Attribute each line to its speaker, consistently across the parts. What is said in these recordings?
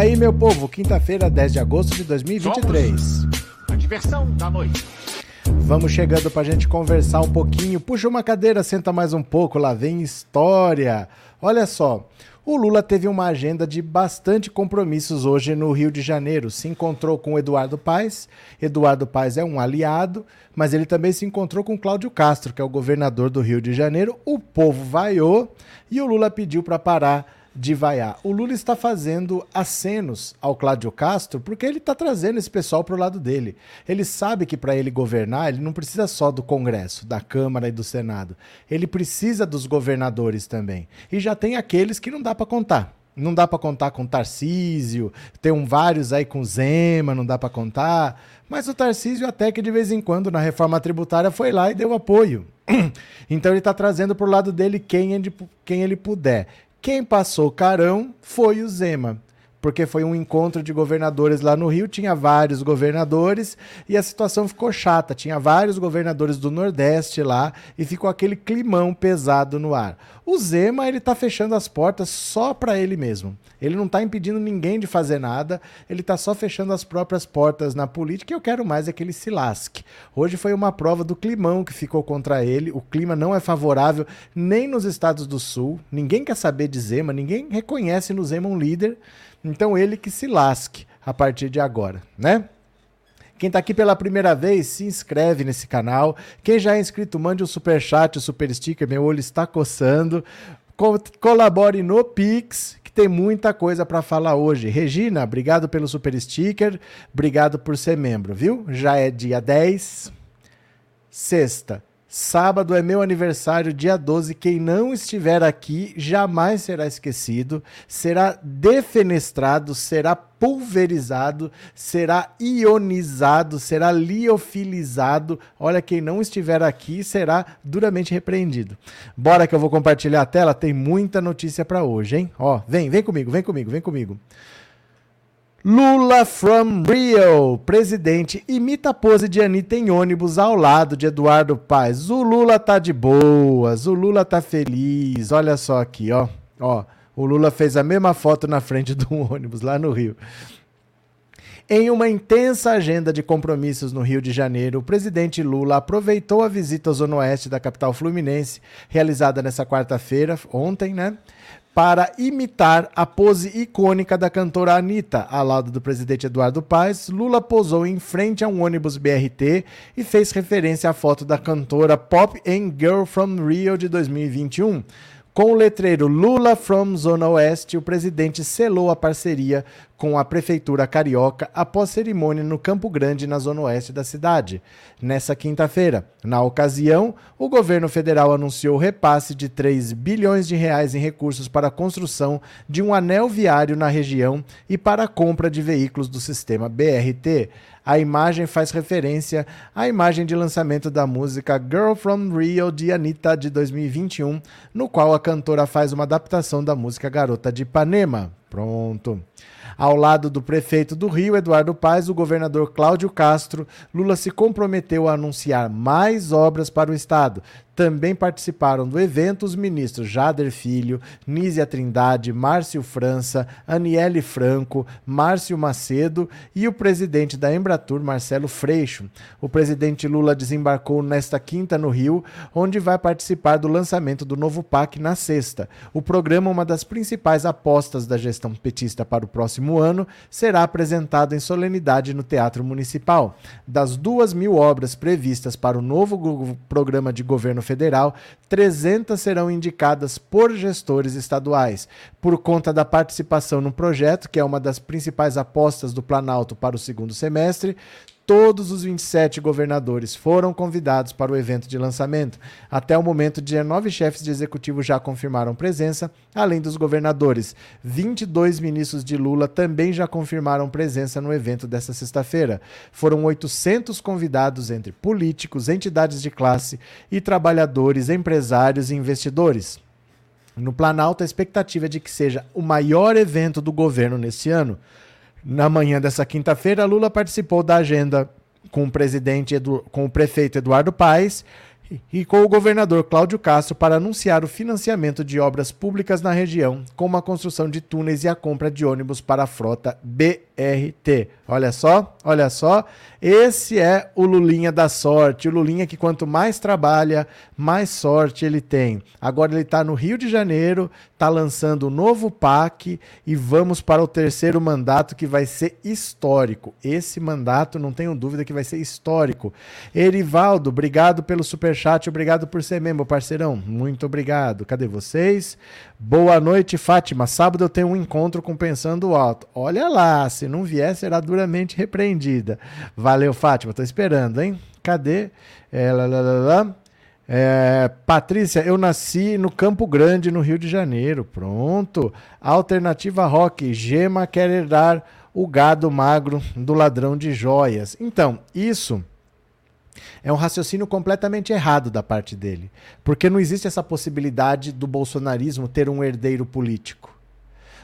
Speaker 1: aí, meu povo, quinta-feira, 10 de agosto de 2023.
Speaker 2: Somos a diversão da noite.
Speaker 1: Vamos chegando pra gente conversar um pouquinho. Puxa uma cadeira, senta mais um pouco, lá vem história. Olha só, o Lula teve uma agenda de bastante compromissos hoje no Rio de Janeiro. Se encontrou com Eduardo Paes. Eduardo Paes é um aliado, mas ele também se encontrou com Cláudio Castro, que é o governador do Rio de Janeiro. O povo vaiou e o Lula pediu para parar de vaiar. O Lula está fazendo acenos ao Cláudio Castro porque ele está trazendo esse pessoal para o lado dele. Ele sabe que para ele governar, ele não precisa só do Congresso, da Câmara e do Senado. Ele precisa dos governadores também. E já tem aqueles que não dá para contar. Não dá para contar com Tarcísio, tem um vários aí com Zema, não dá para contar. Mas o Tarcísio até que de vez em quando na reforma tributária foi lá e deu apoio. Então ele está trazendo para o lado dele quem ele, quem ele puder. Quem passou carão foi o Zema porque foi um encontro de governadores lá no Rio, tinha vários governadores e a situação ficou chata. Tinha vários governadores do Nordeste lá e ficou aquele climão pesado no ar. O Zema, ele tá fechando as portas só para ele mesmo. Ele não tá impedindo ninguém de fazer nada, ele tá só fechando as próprias portas na política e eu quero mais é que ele se lasque. Hoje foi uma prova do climão que ficou contra ele. O clima não é favorável nem nos estados do Sul. Ninguém quer saber de Zema, ninguém reconhece no Zema um líder. Então ele que se lasque a partir de agora, né? Quem está aqui pela primeira vez, se inscreve nesse canal. Quem já é inscrito, mande um super chat, um super sticker, meu olho está coçando. Co colabore no Pix, que tem muita coisa para falar hoje. Regina, obrigado pelo super sticker, obrigado por ser membro, viu? Já é dia 10, sexta. Sábado é meu aniversário, dia 12. Quem não estiver aqui jamais será esquecido, será defenestrado, será pulverizado, será ionizado, será liofilizado. Olha, quem não estiver aqui será duramente repreendido. Bora que eu vou compartilhar a tela, tem muita notícia para hoje, hein? Ó, vem, vem comigo, vem comigo, vem comigo. Lula from Rio. Presidente imita a pose de Anitta em ônibus ao lado de Eduardo Paes. O Lula tá de boas, o Lula tá feliz. Olha só aqui, ó. Ó, o Lula fez a mesma foto na frente do ônibus lá no Rio. Em uma intensa agenda de compromissos no Rio de Janeiro, o presidente Lula aproveitou a visita ao Zona Oeste da capital fluminense, realizada nessa quarta-feira, ontem, né? Para imitar a pose icônica da cantora Anitta. Ao lado do presidente Eduardo Paes, Lula posou em frente a um ônibus BRT e fez referência à foto da cantora Pop and Girl from Rio de 2021. Com o letreiro Lula from Zona Oeste, o presidente selou a parceria com a Prefeitura Carioca após cerimônia no Campo Grande, na Zona Oeste da cidade. Nessa quinta-feira, na ocasião, o governo federal anunciou repasse de 3 bilhões de reais em recursos para a construção de um anel viário na região e para a compra de veículos do sistema BRT. A imagem faz referência à imagem de lançamento da música Girl from Rio de Anitta de 2021, no qual a cantora faz uma adaptação da música Garota de Ipanema. Pronto. Ao lado do prefeito do Rio, Eduardo Paes, o governador Cláudio Castro, Lula se comprometeu a anunciar mais obras para o estado, também participaram do evento os ministros Jader Filho, Nízia Trindade, Márcio França, Aniele Franco, Márcio Macedo e o presidente da Embratur, Marcelo Freixo. O presidente Lula desembarcou nesta quinta no Rio, onde vai participar do lançamento do novo PAC na sexta. O programa, uma das principais apostas da gestão petista para o próximo ano, será apresentado em solenidade no Teatro Municipal. Das duas mil obras previstas para o novo programa de governo federal, 300 serão indicadas por gestores estaduais. Por conta da participação no projeto, que é uma das principais apostas do Planalto para o segundo semestre, todos os 27 governadores foram convidados para o evento de lançamento. Até o momento, 19 chefes de executivo já confirmaram presença, além dos governadores. 22 ministros de Lula também já confirmaram presença no evento desta sexta-feira. Foram 800 convidados entre políticos, entidades de classe e trabalhadores, empresários e investidores. No Planalto, a expectativa é de que seja o maior evento do governo nesse ano. Na manhã dessa quinta-feira, Lula participou da agenda com o presidente com o prefeito Eduardo Paes e com o governador Cláudio Castro para anunciar o financiamento de obras públicas na região, como a construção de túneis e a compra de ônibus para a frota BRT. Olha só, olha só, esse é o Lulinha da sorte, o Lulinha que quanto mais trabalha, mais sorte ele tem. Agora ele está no Rio de Janeiro, está lançando o novo PAC e vamos para o terceiro mandato que vai ser histórico. Esse mandato, não tenho dúvida que vai ser histórico. Erivaldo, obrigado pelo superchat, obrigado por ser membro, parceirão. Muito obrigado. Cadê vocês? Boa noite, Fátima. Sábado eu tenho um encontro com Pensando Alto. Olha lá, se não vier, será duramente repreendida. Valeu, Fátima. Tô esperando, hein? Cadê? É, lá, lá, lá. É, Patrícia, eu nasci no Campo Grande, no Rio de Janeiro. Pronto. Alternativa Rock, Gema quer herdar o gado magro do ladrão de joias. Então, isso é um raciocínio completamente errado da parte dele. Porque não existe essa possibilidade do bolsonarismo ter um herdeiro político.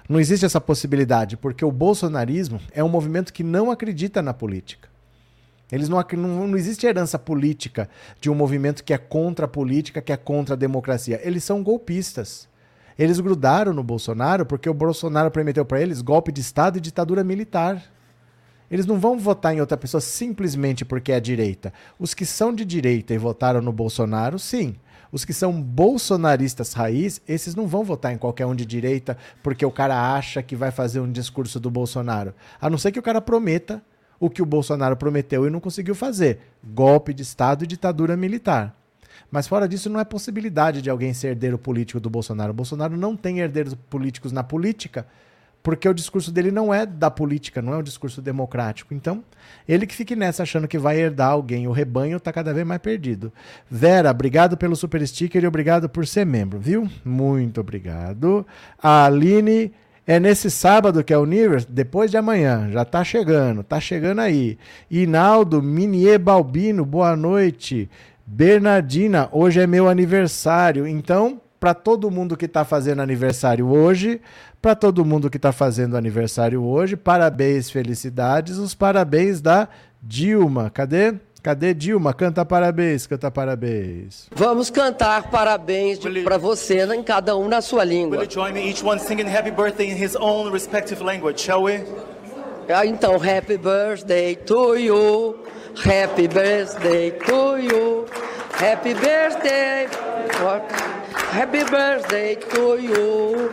Speaker 1: Não existe essa possibilidade, porque o bolsonarismo é um movimento que não acredita na política. Eles não, não, não existe herança política de um movimento que é contra a política, que é contra a democracia. Eles são golpistas. Eles grudaram no Bolsonaro porque o Bolsonaro prometeu para eles golpe de Estado e ditadura militar. Eles não vão votar em outra pessoa simplesmente porque é direita. Os que são de direita e votaram no Bolsonaro, sim. Os que são bolsonaristas raiz, esses não vão votar em qualquer um de direita porque o cara acha que vai fazer um discurso do Bolsonaro. A não ser que o cara prometa o que o Bolsonaro prometeu e não conseguiu fazer: golpe de Estado e ditadura militar. Mas fora disso, não é possibilidade de alguém ser herdeiro político do Bolsonaro. O Bolsonaro não tem herdeiros políticos na política, porque o discurso dele não é da política, não é um discurso democrático. Então, ele que fique nessa achando que vai herdar alguém. O rebanho está cada vez mais perdido. Vera, obrigado pelo super sticker e obrigado por ser membro, viu? Muito obrigado. A Aline é nesse sábado que é o Universe, depois de amanhã. Já tá chegando, tá chegando aí. Inaldo Minier Balbino, boa noite. Bernardina, hoje é meu aniversário. Então, para todo mundo que está fazendo aniversário hoje, para todo mundo que está fazendo aniversário hoje, parabéns, felicidades, os parabéns da Dilma. Cadê? Cadê Dilma? Canta parabéns, canta parabéns.
Speaker 3: Vamos cantar parabéns para você em cada um na sua língua.
Speaker 4: Will you join me each one singing happy birthday in his own respective language, shall we?
Speaker 3: Ah, então, happy birthday to you. Happy birthday to you. Happy birthday. Happy birthday to you.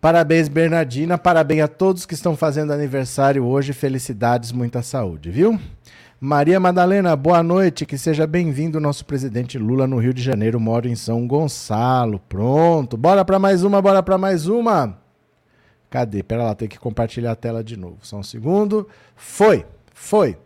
Speaker 1: Parabéns, Bernardina. Parabéns a todos que estão fazendo aniversário hoje. Felicidades, muita saúde, viu? Maria Madalena, boa noite. Que seja bem-vindo nosso presidente Lula no Rio de Janeiro. Moro em São Gonçalo. Pronto. Bora para mais uma, bora para mais uma. Cadê? Pera lá, tem que compartilhar a tela de novo. Só um segundo. Foi, foi.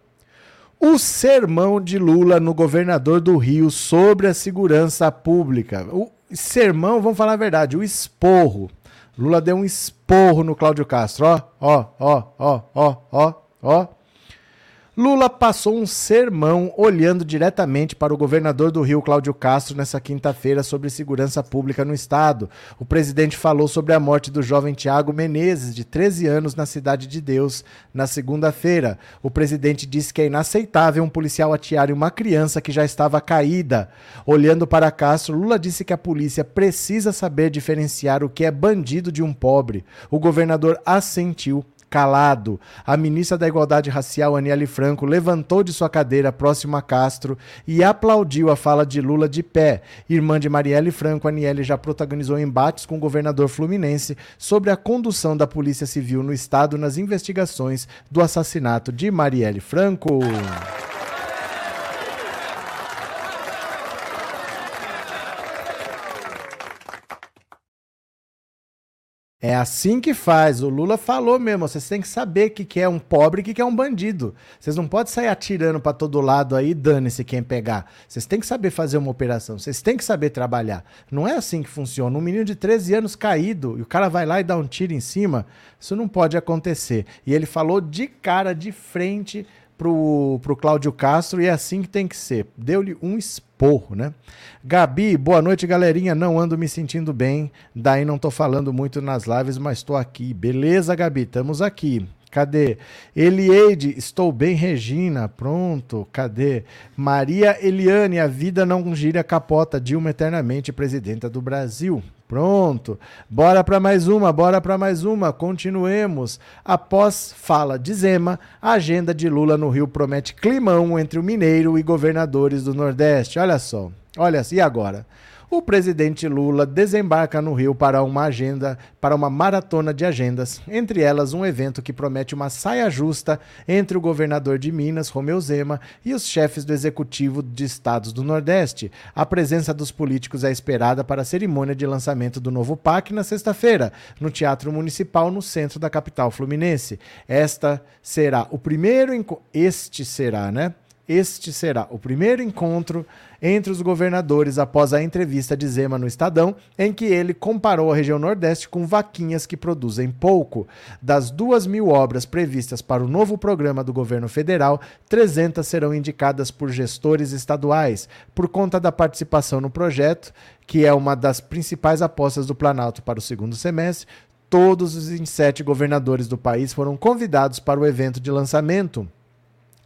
Speaker 1: O sermão de Lula no governador do Rio sobre a segurança pública. O sermão, vamos falar a verdade, o esporro Lula deu um esporro no Cláudio Castro. Ó, ó, ó, ó, ó, ó, ó. Lula passou um sermão olhando diretamente para o governador do Rio, Cláudio Castro, nessa quinta-feira sobre segurança pública no estado. O presidente falou sobre a morte do jovem Tiago Menezes, de 13 anos, na Cidade de Deus, na segunda-feira. O presidente disse que é inaceitável um policial atirar em uma criança que já estava caída. Olhando para Castro, Lula disse que a polícia precisa saber diferenciar o que é bandido de um pobre. O governador assentiu calado. A ministra da Igualdade Racial, Aniele Franco, levantou de sua cadeira próximo a Castro e aplaudiu a fala de Lula de pé. Irmã de Marielle Franco, Aniele já protagonizou embates com o governador fluminense sobre a condução da Polícia Civil no estado nas investigações do assassinato de Marielle Franco. É assim que faz. O Lula falou mesmo. Vocês têm que saber o que, que é um pobre e o que, que é um bandido. Vocês não podem sair atirando para todo lado aí, dane-se quem pegar. Vocês têm que saber fazer uma operação. Vocês têm que saber trabalhar. Não é assim que funciona. Um menino de 13 anos caído e o cara vai lá e dá um tiro em cima. Isso não pode acontecer. E ele falou de cara, de frente pro, pro Cláudio Castro e é assim que tem que ser. Deu-lhe um esporro, né? Gabi, boa noite, galerinha. Não ando me sentindo bem, daí não tô falando muito nas lives, mas tô aqui. Beleza, Gabi? Estamos aqui. Cadê? Elieide, estou bem, Regina. Pronto, cadê? Maria Eliane, a vida não gira capota. Dilma eternamente presidenta do Brasil. Pronto. Bora para mais uma, bora para mais uma. Continuemos. Após fala de Zema, a agenda de Lula no Rio promete climão entre o mineiro e governadores do Nordeste. Olha só. Olha, e agora? O presidente Lula desembarca no Rio para uma agenda, para uma maratona de agendas, entre elas um evento que promete uma saia justa entre o governador de Minas, Romeu Zema, e os chefes do executivo de estados do Nordeste. A presença dos políticos é esperada para a cerimônia de lançamento do novo PAC na sexta-feira, no Teatro Municipal, no centro da capital fluminense. Esta será o primeiro este será, né? Este será o primeiro encontro entre os governadores após a entrevista de Zema no Estadão, em que ele comparou a região Nordeste com vaquinhas que produzem pouco. Das duas mil obras previstas para o novo programa do governo federal, 300 serão indicadas por gestores estaduais. Por conta da participação no projeto, que é uma das principais apostas do Planalto para o segundo semestre, todos os 27 governadores do país foram convidados para o evento de lançamento.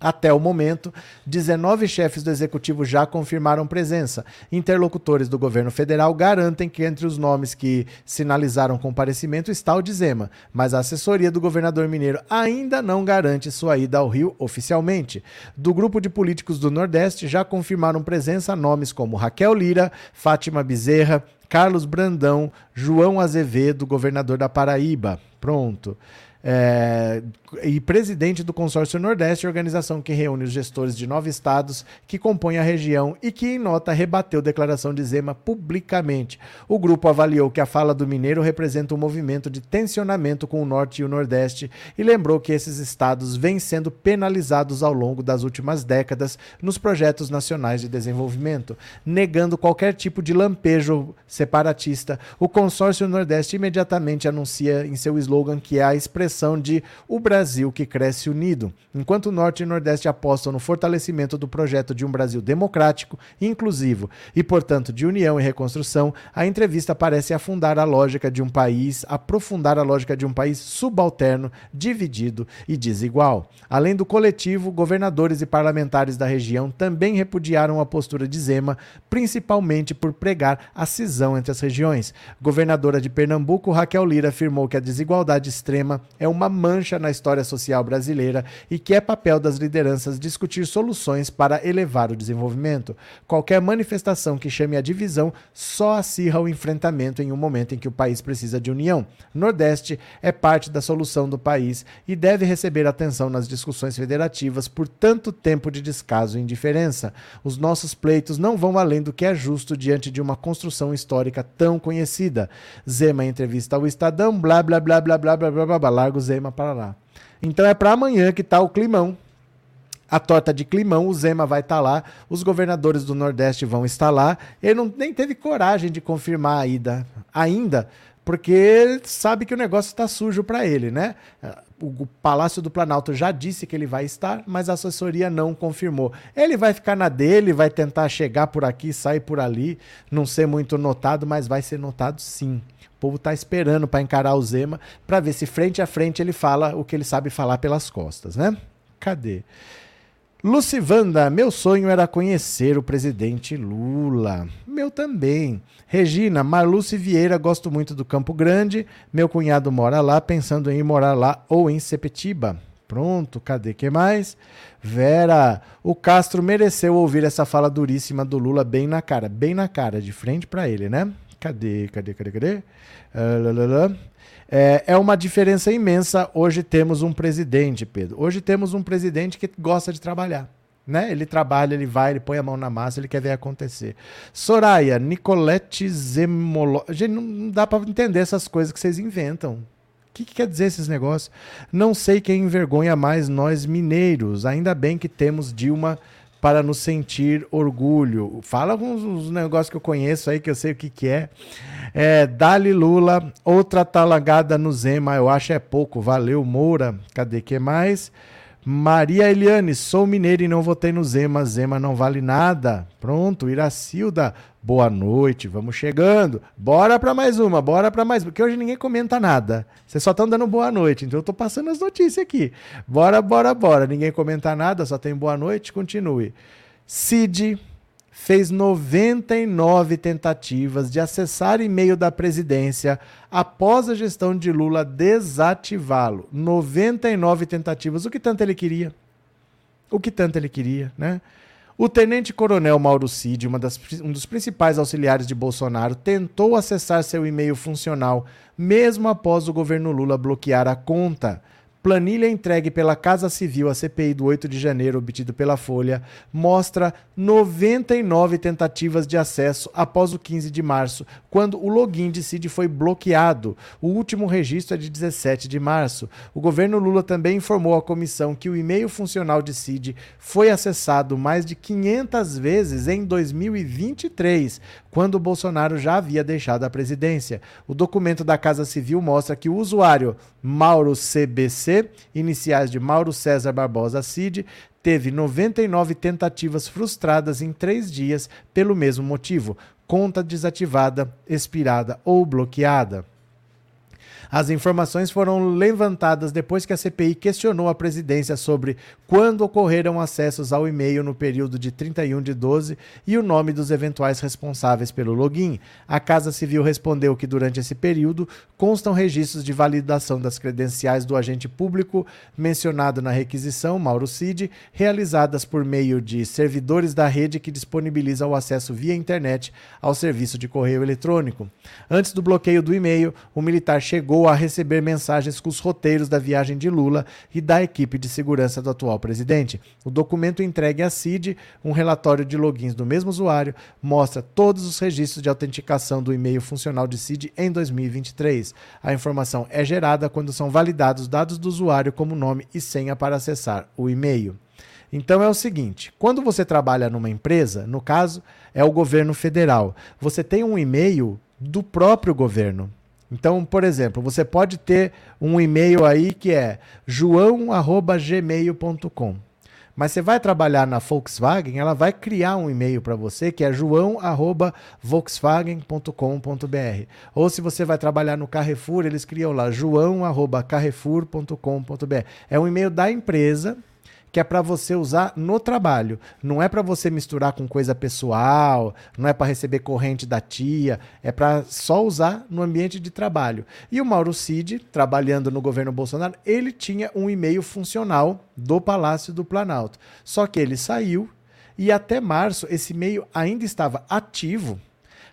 Speaker 1: Até o momento, 19 chefes do executivo já confirmaram presença. Interlocutores do governo federal garantem que entre os nomes que sinalizaram comparecimento está o de Zema, mas a assessoria do governador mineiro ainda não garante sua ida ao Rio oficialmente. Do grupo de políticos do Nordeste já confirmaram presença nomes como Raquel Lira, Fátima Bezerra, Carlos Brandão, João Azevedo, governador da Paraíba. Pronto é, e presidente do Consórcio Nordeste, organização que reúne os gestores de nove estados que compõem a região e que, em nota, rebateu declaração de Zema publicamente. O grupo avaliou que a fala do mineiro representa um movimento de tensionamento com o Norte e o Nordeste e lembrou que esses estados vêm sendo penalizados ao longo das últimas décadas nos projetos nacionais de desenvolvimento, negando qualquer tipo de lampejo separatista. O Consórcio Nordeste imediatamente anuncia em seu slogan que é a expressão expressão de o Brasil que cresce unido, enquanto o Norte e o Nordeste apostam no fortalecimento do projeto de um Brasil democrático, inclusivo e, portanto, de união e reconstrução, a entrevista parece afundar a lógica de um país, aprofundar a lógica de um país subalterno, dividido e desigual. Além do coletivo, governadores e parlamentares da região também repudiaram a postura de Zema, principalmente por pregar a cisão entre as regiões. Governadora de Pernambuco, Raquel Lira, afirmou que a desigualdade extrema é uma mancha na história social brasileira e que é papel das lideranças discutir soluções para elevar o desenvolvimento. Qualquer manifestação que chame a divisão só acirra o enfrentamento em um momento em que o país precisa de união. Nordeste é parte da solução do país e deve receber atenção nas discussões federativas por tanto tempo de descaso e indiferença. Os nossos pleitos não vão além do que é justo diante de uma construção histórica tão conhecida. Zema em entrevista ao Estadão, blá blá blá blá blá blá blá blá, Largo Zema para lá. Então é para amanhã que tá o climão. A torta de climão, o Zema vai estar tá lá, os governadores do Nordeste vão estar lá. Ele não, nem teve coragem de confirmar a ida ainda, porque ele sabe que o negócio está sujo para ele, né? O Palácio do Planalto já disse que ele vai estar, mas a assessoria não confirmou. Ele vai ficar na dele, vai tentar chegar por aqui, sair por ali, não ser muito notado, mas vai ser notado sim. O povo está esperando para encarar o Zema para ver se frente a frente ele fala o que ele sabe falar pelas costas, né? Cadê? Lucivanda, meu sonho era conhecer o presidente Lula. Meu também. Regina, Marluce Vieira, gosto muito do Campo Grande. Meu cunhado mora lá, pensando em ir morar lá ou em Sepetiba. Pronto, cadê que mais? Vera, o Castro mereceu ouvir essa fala duríssima do Lula bem na cara, bem na cara, de frente para ele, né? Cadê, cadê, cadê, cadê? Uh, é, é uma diferença imensa. Hoje temos um presidente, Pedro. Hoje temos um presidente que gosta de trabalhar. Né? Ele trabalha, ele vai, ele põe a mão na massa, ele quer ver acontecer. Soraya, Nicolette Zemolo. Gente, não dá para entender essas coisas que vocês inventam. O que, que, quer dizer esses negócios? Não sei quem envergonha mais nós mineiros. Ainda bem que temos Dilma para nos sentir orgulho. Fala alguns negócios que eu conheço aí, que eu sei o que, que é. é Dali Lula, outra talagada no Zema, eu acho é pouco. Valeu, Moura. Cadê que mais? Maria Eliane, sou mineira e não votei no Zema. Zema não vale nada. Pronto, Iracilda, boa noite, vamos chegando. Bora para mais uma, bora para mais, porque hoje ninguém comenta nada. Vocês só estão dando boa noite, então eu tô passando as notícias aqui. Bora, bora, bora. Ninguém comenta nada, só tem boa noite, continue. Cid fez 99 tentativas de acessar e-mail da presidência após a gestão de Lula desativá-lo. 99 tentativas. O que tanto ele queria? O que tanto ele queria, né? O tenente-coronel Mauro Cid, das, um dos principais auxiliares de Bolsonaro, tentou acessar seu e-mail funcional, mesmo após o governo Lula bloquear a conta. Planilha entregue pela Casa Civil à CPI do 8 de janeiro, obtido pela Folha, mostra 99 tentativas de acesso após o 15 de março, quando o login de CID foi bloqueado. O último registro é de 17 de março. O governo Lula também informou à comissão que o e-mail funcional de CID foi acessado mais de 500 vezes em 2023, quando Bolsonaro já havia deixado a presidência. O documento da Casa Civil mostra que o usuário Mauro CBC, iniciais de Mauro César Barbosa Cid, teve 99 tentativas frustradas em três dias pelo mesmo motivo: conta desativada, expirada ou bloqueada. As informações foram levantadas depois que a CPI questionou a presidência sobre quando ocorreram acessos ao e-mail no período de 31 de 12 e o nome dos eventuais responsáveis pelo login. A Casa Civil respondeu que durante esse período constam registros de validação das credenciais do agente público mencionado na requisição, Mauro Cid, realizadas por meio de servidores da rede que disponibilizam o acesso via internet ao serviço de correio eletrônico. Antes do bloqueio do e-mail, o militar chegou chegou a receber mensagens com os roteiros da viagem de Lula e da equipe de segurança do atual presidente. O documento entregue à CID, um relatório de logins do mesmo usuário, mostra todos os registros de autenticação do e-mail funcional de CID em 2023. A informação é gerada quando são validados dados do usuário como nome e senha para acessar o e-mail. Então é o seguinte: quando você trabalha numa empresa, no caso é o governo federal, você tem um e-mail do próprio governo. Então, por exemplo, você pode ter um e-mail aí que é joão@gmail.com. Mas você vai trabalhar na Volkswagen, ela vai criar um e-mail para você que é joão@volkswagen.com.br. Ou se você vai trabalhar no Carrefour, eles criam lá joão@carrefour.com.br. É um e-mail da empresa que é para você usar no trabalho. Não é para você misturar com coisa pessoal, não é para receber corrente da tia, é para só usar no ambiente de trabalho. E o Mauro Cid, trabalhando no governo Bolsonaro, ele tinha um e-mail funcional do Palácio do Planalto. Só que ele saiu e até março esse e-mail ainda estava ativo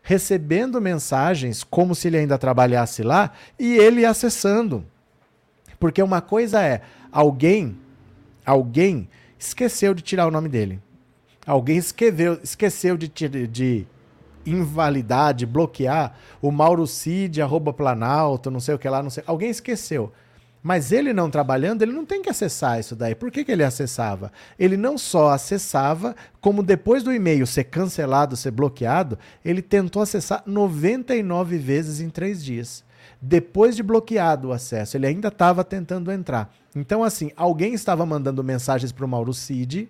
Speaker 1: recebendo mensagens como se ele ainda trabalhasse lá e ele acessando. Porque uma coisa é alguém Alguém esqueceu de tirar o nome dele. Alguém esqueceu, esqueceu de, de invalidar, de bloquear o Mauro Cid, arroba Planalto, não sei o que lá, não sei. Alguém esqueceu. Mas ele não trabalhando, ele não tem que acessar isso daí. Por que, que ele acessava? Ele não só acessava, como depois do e-mail ser cancelado, ser bloqueado, ele tentou acessar 99 vezes em três dias depois de bloqueado o acesso. Ele ainda estava tentando entrar. Então, assim, alguém estava mandando mensagens para o Mauro Cid.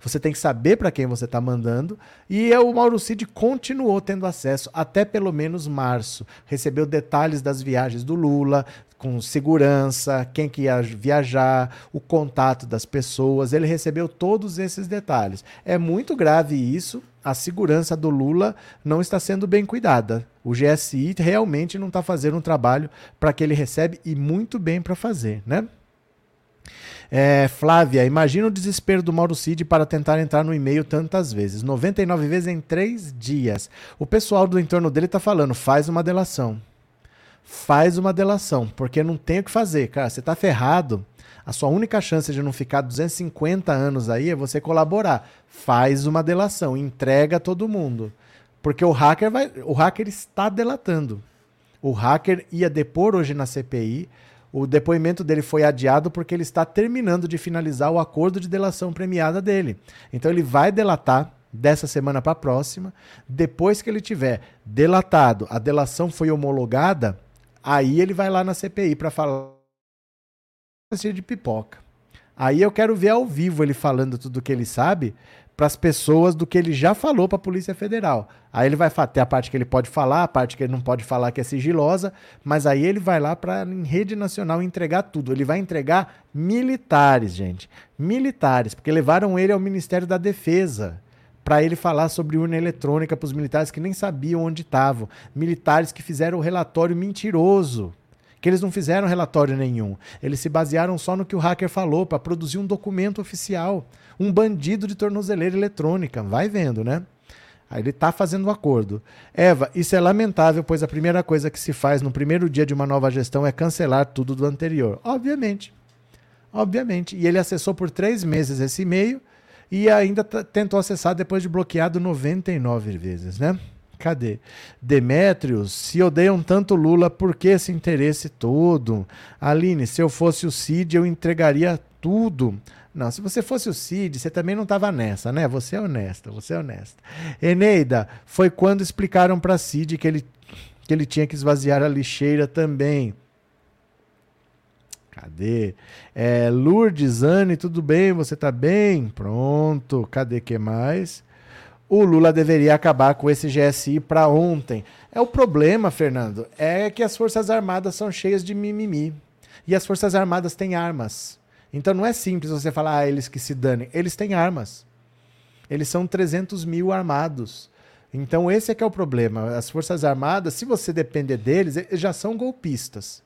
Speaker 1: Você tem que saber para quem você está mandando. E o Mauro Cid continuou tendo acesso até pelo menos março. Recebeu detalhes das viagens do Lula, com segurança, quem que ia viajar, o contato das pessoas. Ele recebeu todos esses detalhes. É muito grave isso a segurança do Lula não está sendo bem cuidada. O GSI realmente não está fazendo um trabalho para que ele recebe e muito bem para fazer, né? É, Flávia, imagina o desespero do Mauro Cid para tentar entrar no e-mail tantas vezes. 99 vezes em três dias. O pessoal do entorno dele está falando, faz uma delação. Faz uma delação, porque não tem o que fazer, cara. Você está ferrado. A sua única chance de não ficar 250 anos aí é você colaborar. Faz uma delação, entrega todo mundo. Porque o hacker vai, o hacker está delatando. O hacker ia depor hoje na CPI. O depoimento dele foi adiado porque ele está terminando de finalizar o acordo de delação premiada dele. Então ele vai delatar dessa semana para a próxima. Depois que ele tiver delatado, a delação foi homologada, aí ele vai lá na CPI para falar de pipoca. Aí eu quero ver ao vivo ele falando tudo que ele sabe para as pessoas do que ele já falou para a Polícia Federal. Aí ele vai ter a parte que ele pode falar, a parte que ele não pode falar que é sigilosa, mas aí ele vai lá para em rede nacional entregar tudo. Ele vai entregar militares, gente. Militares, porque levaram ele ao Ministério da Defesa para ele falar sobre urna eletrônica para os militares que nem sabiam onde estavam. Militares que fizeram o relatório mentiroso. Que eles não fizeram relatório nenhum. Eles se basearam só no que o hacker falou para produzir um documento oficial. Um bandido de tornozeleira eletrônica. Vai vendo, né? Aí ele está fazendo um acordo. Eva, isso é lamentável, pois a primeira coisa que se faz no primeiro dia de uma nova gestão é cancelar tudo do anterior. Obviamente. Obviamente. E ele acessou por três meses esse e-mail e ainda tentou acessar depois de bloqueado 99 vezes, né? Cadê? Demétrios, se odeiam tanto Lula, por que esse interesse todo? Aline, se eu fosse o Cid, eu entregaria tudo. Não, se você fosse o Cid, você também não estava nessa, né? Você é honesta, você é honesta. Eneida, foi quando explicaram para Cid que ele, que ele tinha que esvaziar a lixeira também. Cadê? É, Lourdes, Anne, tudo bem? Você tá bem? Pronto. Cadê que mais? O Lula deveria acabar com esse GSI para ontem. É o problema, Fernando, é que as Forças Armadas são cheias de mimimi. E as Forças Armadas têm armas. Então não é simples você falar, ah, eles que se danem. Eles têm armas. Eles são 300 mil armados. Então esse é que é o problema. As Forças Armadas, se você depender deles, eles já são golpistas.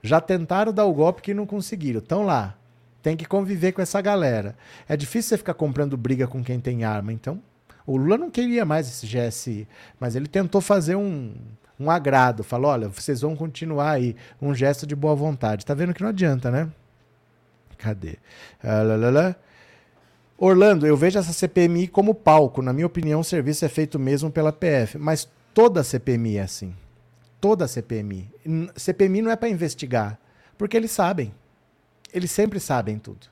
Speaker 1: Já tentaram dar o golpe que não conseguiram. Estão lá. Tem que conviver com essa galera. É difícil você ficar comprando briga com quem tem arma. Então, o Lula não queria mais esse GSI, mas ele tentou fazer um, um agrado. Falou: olha, vocês vão continuar aí. Um gesto de boa vontade. Tá vendo que não adianta, né? Cadê? Ah, Orlando, eu vejo essa CPMI como palco. Na minha opinião, o serviço é feito mesmo pela PF. Mas toda CPMI é assim toda CPMI. CPMI não é para investigar, porque eles sabem. Eles sempre sabem tudo.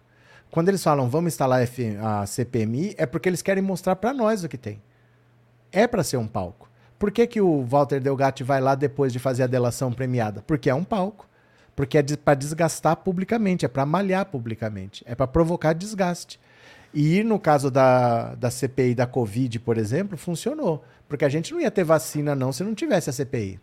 Speaker 1: Quando eles falam vamos instalar a CPMI, é porque eles querem mostrar para nós o que tem. É para ser um palco. Por que, que o Walter Delgatti vai lá depois de fazer a delação premiada? Porque é um palco. Porque é de, para desgastar publicamente, é para malhar publicamente, é para provocar desgaste. E no caso da, da CPI da Covid, por exemplo, funcionou. Porque a gente não ia ter vacina, não, se não tivesse a CPI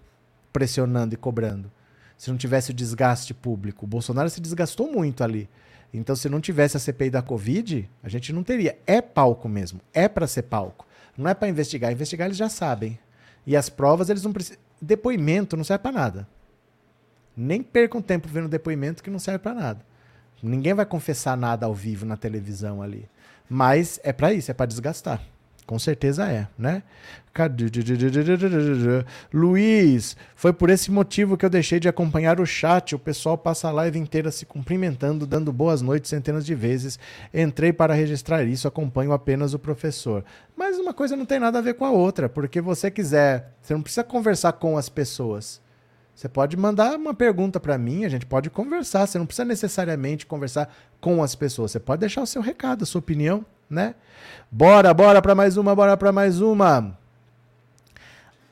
Speaker 1: pressionando e cobrando. Se não tivesse o desgaste público. O Bolsonaro se desgastou muito ali. Então, se não tivesse a CPI da Covid, a gente não teria. É palco mesmo. É para ser palco. Não é para investigar. Investigar eles já sabem. E as provas eles não precisam. Depoimento não serve para nada. Nem percam tempo vendo depoimento que não serve para nada. Ninguém vai confessar nada ao vivo na televisão ali. Mas é para isso, é para desgastar. Com certeza é, né? Luiz, foi por esse motivo que eu deixei de acompanhar o chat. O pessoal passa a live inteira se cumprimentando, dando boas noites centenas de vezes. Entrei para registrar isso, acompanho apenas o professor. Mas uma coisa não tem nada a ver com a outra, porque você quiser, você não precisa conversar com as pessoas. Você pode mandar uma pergunta para mim, a gente pode conversar. Você não precisa necessariamente conversar com as pessoas. Você pode deixar o seu recado, a sua opinião né? Bora, bora para mais uma, bora para mais uma.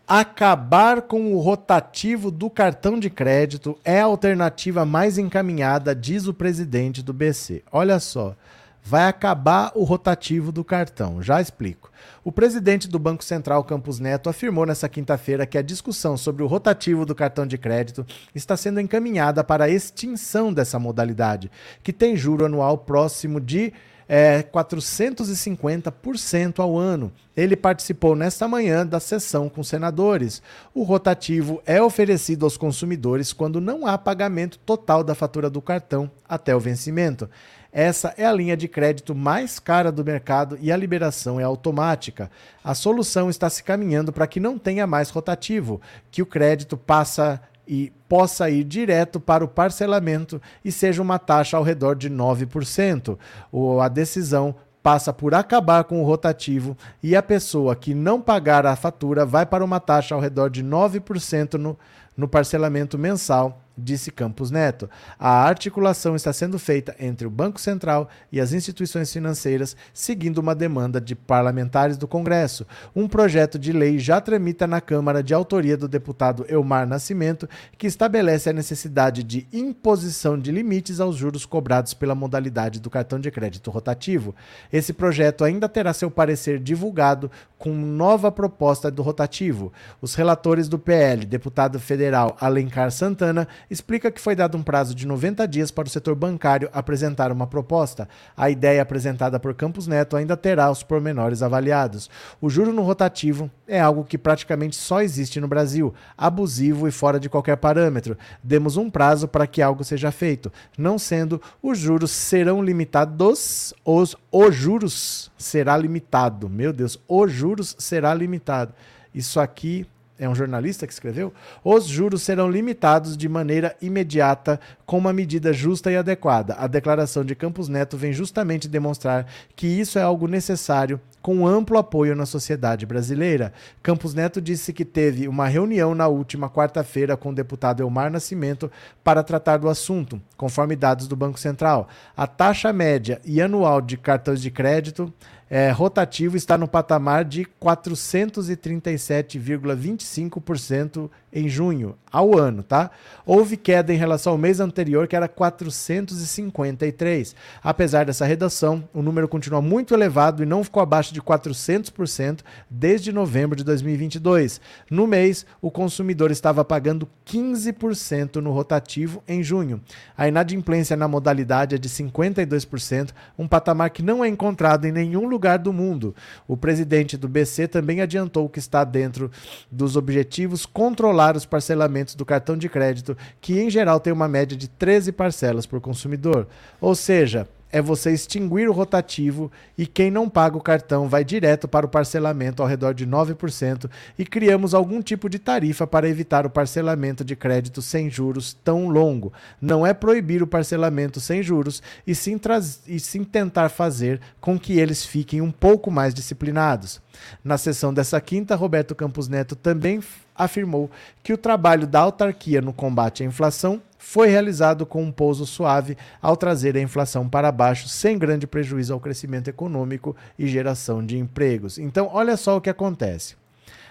Speaker 1: Acabar com o rotativo do cartão de crédito é a alternativa mais encaminhada, diz o presidente do BC. Olha só, vai acabar o rotativo do cartão. Já explico. O presidente do Banco Central, Campos Neto, afirmou nesta quinta-feira que a discussão sobre o rotativo do cartão de crédito está sendo encaminhada para a extinção dessa modalidade, que tem juro anual próximo de é, 450% ao ano. Ele participou nesta manhã da sessão com senadores. O rotativo é oferecido aos consumidores quando não há pagamento total da fatura do cartão até o vencimento. Essa é a linha de crédito mais cara do mercado e a liberação é automática. A solução está se caminhando para que não tenha mais rotativo, que o crédito passa e possa ir direto para o parcelamento e seja uma taxa ao redor de 9%. O, a decisão passa por acabar com o rotativo e a pessoa que não pagar a fatura vai para uma taxa ao redor de 9% no, no parcelamento mensal disse Campos Neto. A articulação está sendo feita entre o Banco Central e as instituições financeiras, seguindo uma demanda de parlamentares do Congresso. Um projeto de lei já tramita na Câmara de autoria do deputado Elmar Nascimento, que estabelece a necessidade de imposição de limites aos juros cobrados pela modalidade do cartão de crédito rotativo. Esse projeto ainda terá seu parecer divulgado com nova proposta do rotativo. Os relatores do PL, deputado federal Alencar Santana, explica que foi dado um prazo de 90 dias para o setor bancário apresentar uma proposta. A ideia apresentada por Campos Neto ainda terá os pormenores avaliados. O juro no rotativo é algo que praticamente só existe no Brasil, abusivo e fora de qualquer parâmetro. Demos um prazo para que algo seja feito. Não sendo, os juros serão limitados, os, os juros será limitado. Meu Deus, os juros será limitado. Isso aqui é um jornalista que escreveu, os juros serão limitados de maneira imediata com uma medida justa e adequada. A declaração de Campos Neto vem justamente demonstrar que isso é algo necessário com amplo apoio na sociedade brasileira. Campos Neto disse que teve uma reunião na última quarta-feira com o deputado Elmar Nascimento para tratar do assunto, conforme dados do Banco Central. A taxa média e anual de cartões de crédito é, rotativo está no patamar de 437,25% em junho, ao ano, tá? Houve queda em relação ao mês anterior, que era 453. Apesar dessa redução, o número continua muito elevado e não ficou abaixo de 400% desde novembro de 2022. No mês, o consumidor estava pagando 15% no rotativo em junho. A inadimplência na modalidade é de 52%, um patamar que não é encontrado em nenhum lugar do mundo. O presidente do BC também adiantou que está dentro dos objetivos controlar os parcelamentos do cartão de crédito, que em geral tem uma média de 13 parcelas por consumidor. Ou seja, é você extinguir o rotativo e quem não paga o cartão vai direto para o parcelamento ao redor de 9% e criamos algum tipo de tarifa para evitar o parcelamento de crédito sem juros tão longo. Não é proibir o parcelamento sem juros e sim, e sim tentar fazer com que eles fiquem um pouco mais disciplinados. Na sessão dessa quinta, Roberto Campos Neto também afirmou que o trabalho da autarquia no combate à inflação foi realizado com um pouso suave ao trazer a inflação para baixo, sem grande prejuízo ao crescimento econômico e geração de empregos. Então, olha só o que acontece.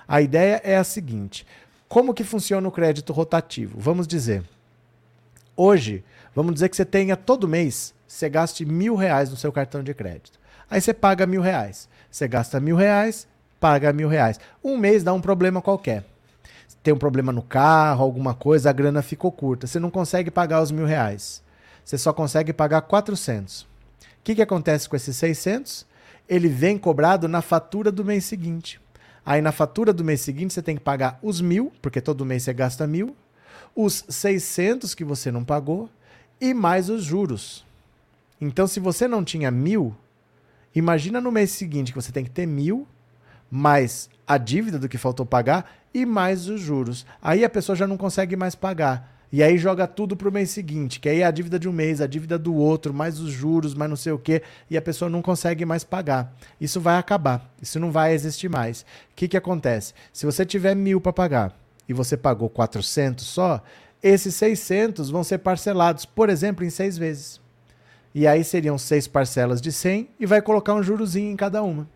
Speaker 1: A ideia é a seguinte: como que funciona o crédito rotativo? Vamos dizer, hoje, vamos dizer que você tenha todo mês, você gaste mil reais no seu cartão de crédito. Aí você paga mil reais. Você gasta mil reais, paga mil reais. Um mês dá um problema qualquer tem um problema no carro, alguma coisa, a grana ficou curta. Você não consegue pagar os mil reais. Você só consegue pagar 400. O que, que acontece com esses 600? Ele vem cobrado na fatura do mês seguinte. Aí na fatura do mês seguinte você tem que pagar os mil, porque todo mês você gasta mil, os 600 que você não pagou e mais os juros. Então, se você não tinha mil, imagina no mês seguinte que você tem que ter mil mais a dívida do que faltou pagar e mais os juros. Aí a pessoa já não consegue mais pagar. E aí joga tudo para o mês seguinte, que aí é a dívida de um mês, a dívida do outro, mais os juros, mais não sei o quê, e a pessoa não consegue mais pagar. Isso vai acabar, isso não vai existir mais. O que, que acontece? Se você tiver mil para pagar e você pagou 400 só, esses 600 vão ser parcelados, por exemplo, em seis vezes. E aí seriam seis parcelas de 100 e vai colocar um jurozinho em cada uma.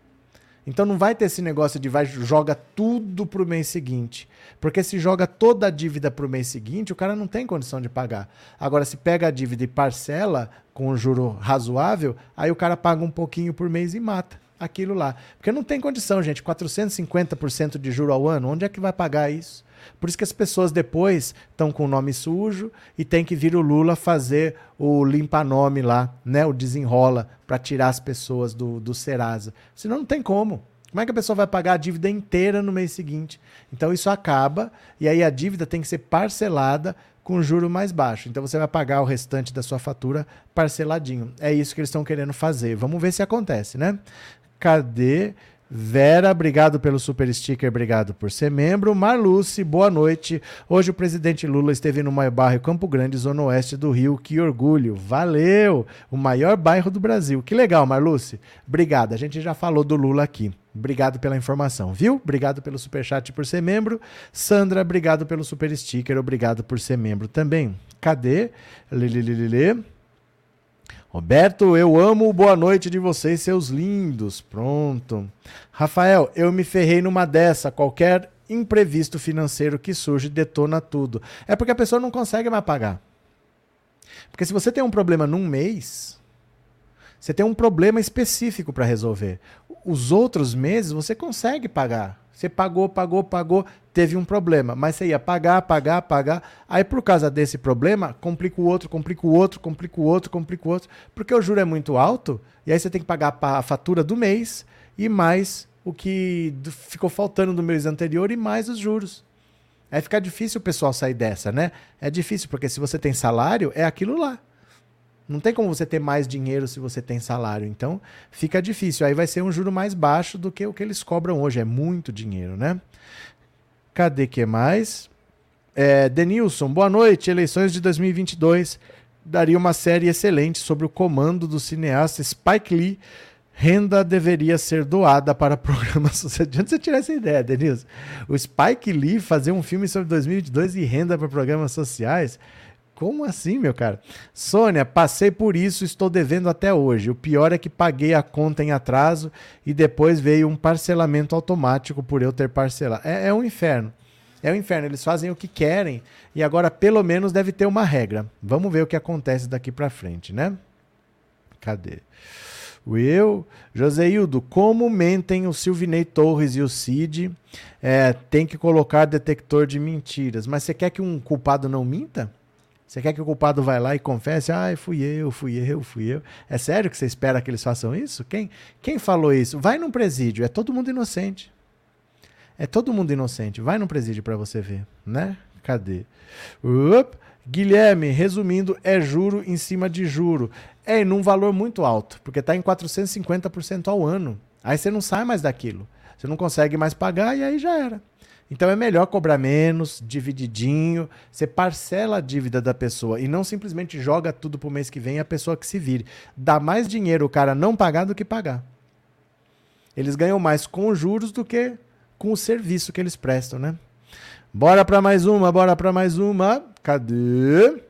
Speaker 1: Então não vai ter esse negócio de vai joga tudo pro mês seguinte. Porque se joga toda a dívida pro mês seguinte, o cara não tem condição de pagar. Agora, se pega a dívida e parcela com um juro razoável, aí o cara paga um pouquinho por mês e mata aquilo lá. Porque não tem condição, gente. 450% de juro ao ano, onde é que vai pagar isso? Por isso que as pessoas depois estão com o nome sujo e tem que vir o Lula fazer o limpa-nome lá, né? O desenrola para tirar as pessoas do, do Serasa. Senão não tem como. Como é que a pessoa vai pagar a dívida inteira no mês seguinte? Então isso acaba e aí a dívida tem que ser parcelada com juro mais baixo. Então você vai pagar o restante da sua fatura parceladinho. É isso que eles estão querendo fazer. Vamos ver se acontece, né? Cadê? Vera, obrigado pelo super sticker, obrigado por ser membro. Marluce, boa noite. Hoje o presidente Lula esteve no maior bairro Campo Grande, zona oeste do Rio. Que orgulho. Valeu! O maior bairro do Brasil. Que legal, Marluce. Obrigado. A gente já falou do Lula aqui. Obrigado pela informação, viu? Obrigado pelo superchat por ser membro. Sandra, obrigado pelo super sticker, obrigado por ser membro também. Cadê? Lelelelele. Roberto, eu amo o boa noite de vocês, seus lindos. Pronto. Rafael, eu me ferrei numa dessa. Qualquer imprevisto financeiro que surge detona tudo. É porque a pessoa não consegue mais pagar. Porque se você tem um problema num mês, você tem um problema específico para resolver. Os outros meses você consegue pagar. Você pagou, pagou, pagou, teve um problema, mas você ia pagar, pagar, pagar. Aí por causa desse problema, complica o outro, complica o outro, complica o outro, complica o outro, porque o juro é muito alto, e aí você tem que pagar a fatura do mês e mais o que ficou faltando do mês anterior e mais os juros. Aí fica difícil o pessoal sair dessa, né? É difícil, porque se você tem salário, é aquilo lá. Não tem como você ter mais dinheiro se você tem salário. Então, fica difícil. Aí vai ser um juro mais baixo do que o que eles cobram hoje. É muito dinheiro, né? Cadê que mais? É, Denilson, boa noite. Eleições de 2022 daria uma série excelente sobre o comando do cineasta Spike Lee. Renda deveria ser doada para programas sociais. Onde você tirar essa ideia, Denilson? O Spike Lee fazer um filme sobre 2022 e renda para programas sociais? Como assim, meu cara? Sônia, passei por isso, estou devendo até hoje. O pior é que paguei a conta em atraso e depois veio um parcelamento automático por eu ter parcelado. É, é um inferno. É um inferno. Eles fazem o que querem e agora pelo menos deve ter uma regra. Vamos ver o que acontece daqui para frente, né? Cadê? Will, Joseildo, como mentem o Silvinei Torres e o Cid? É, tem que colocar detector de mentiras. Mas você quer que um culpado não minta? Você quer que o culpado vá lá e confesse? Ah, fui eu, fui eu, fui eu. É sério que você espera que eles façam isso? Quem, quem falou isso? Vai num presídio, é todo mundo inocente. É todo mundo inocente. Vai num presídio para você ver, né? Cadê? Up. Guilherme, resumindo, é juro em cima de juro. É num valor muito alto, porque está em 450% ao ano. Aí você não sai mais daquilo. Você não consegue mais pagar e aí já era. Então é melhor cobrar menos, divididinho, você parcela a dívida da pessoa e não simplesmente joga tudo pro mês que vem a pessoa que se vire. Dá mais dinheiro o cara não pagar do que pagar. Eles ganham mais com juros do que com o serviço que eles prestam, né? Bora para mais uma, bora para mais uma. Cadê?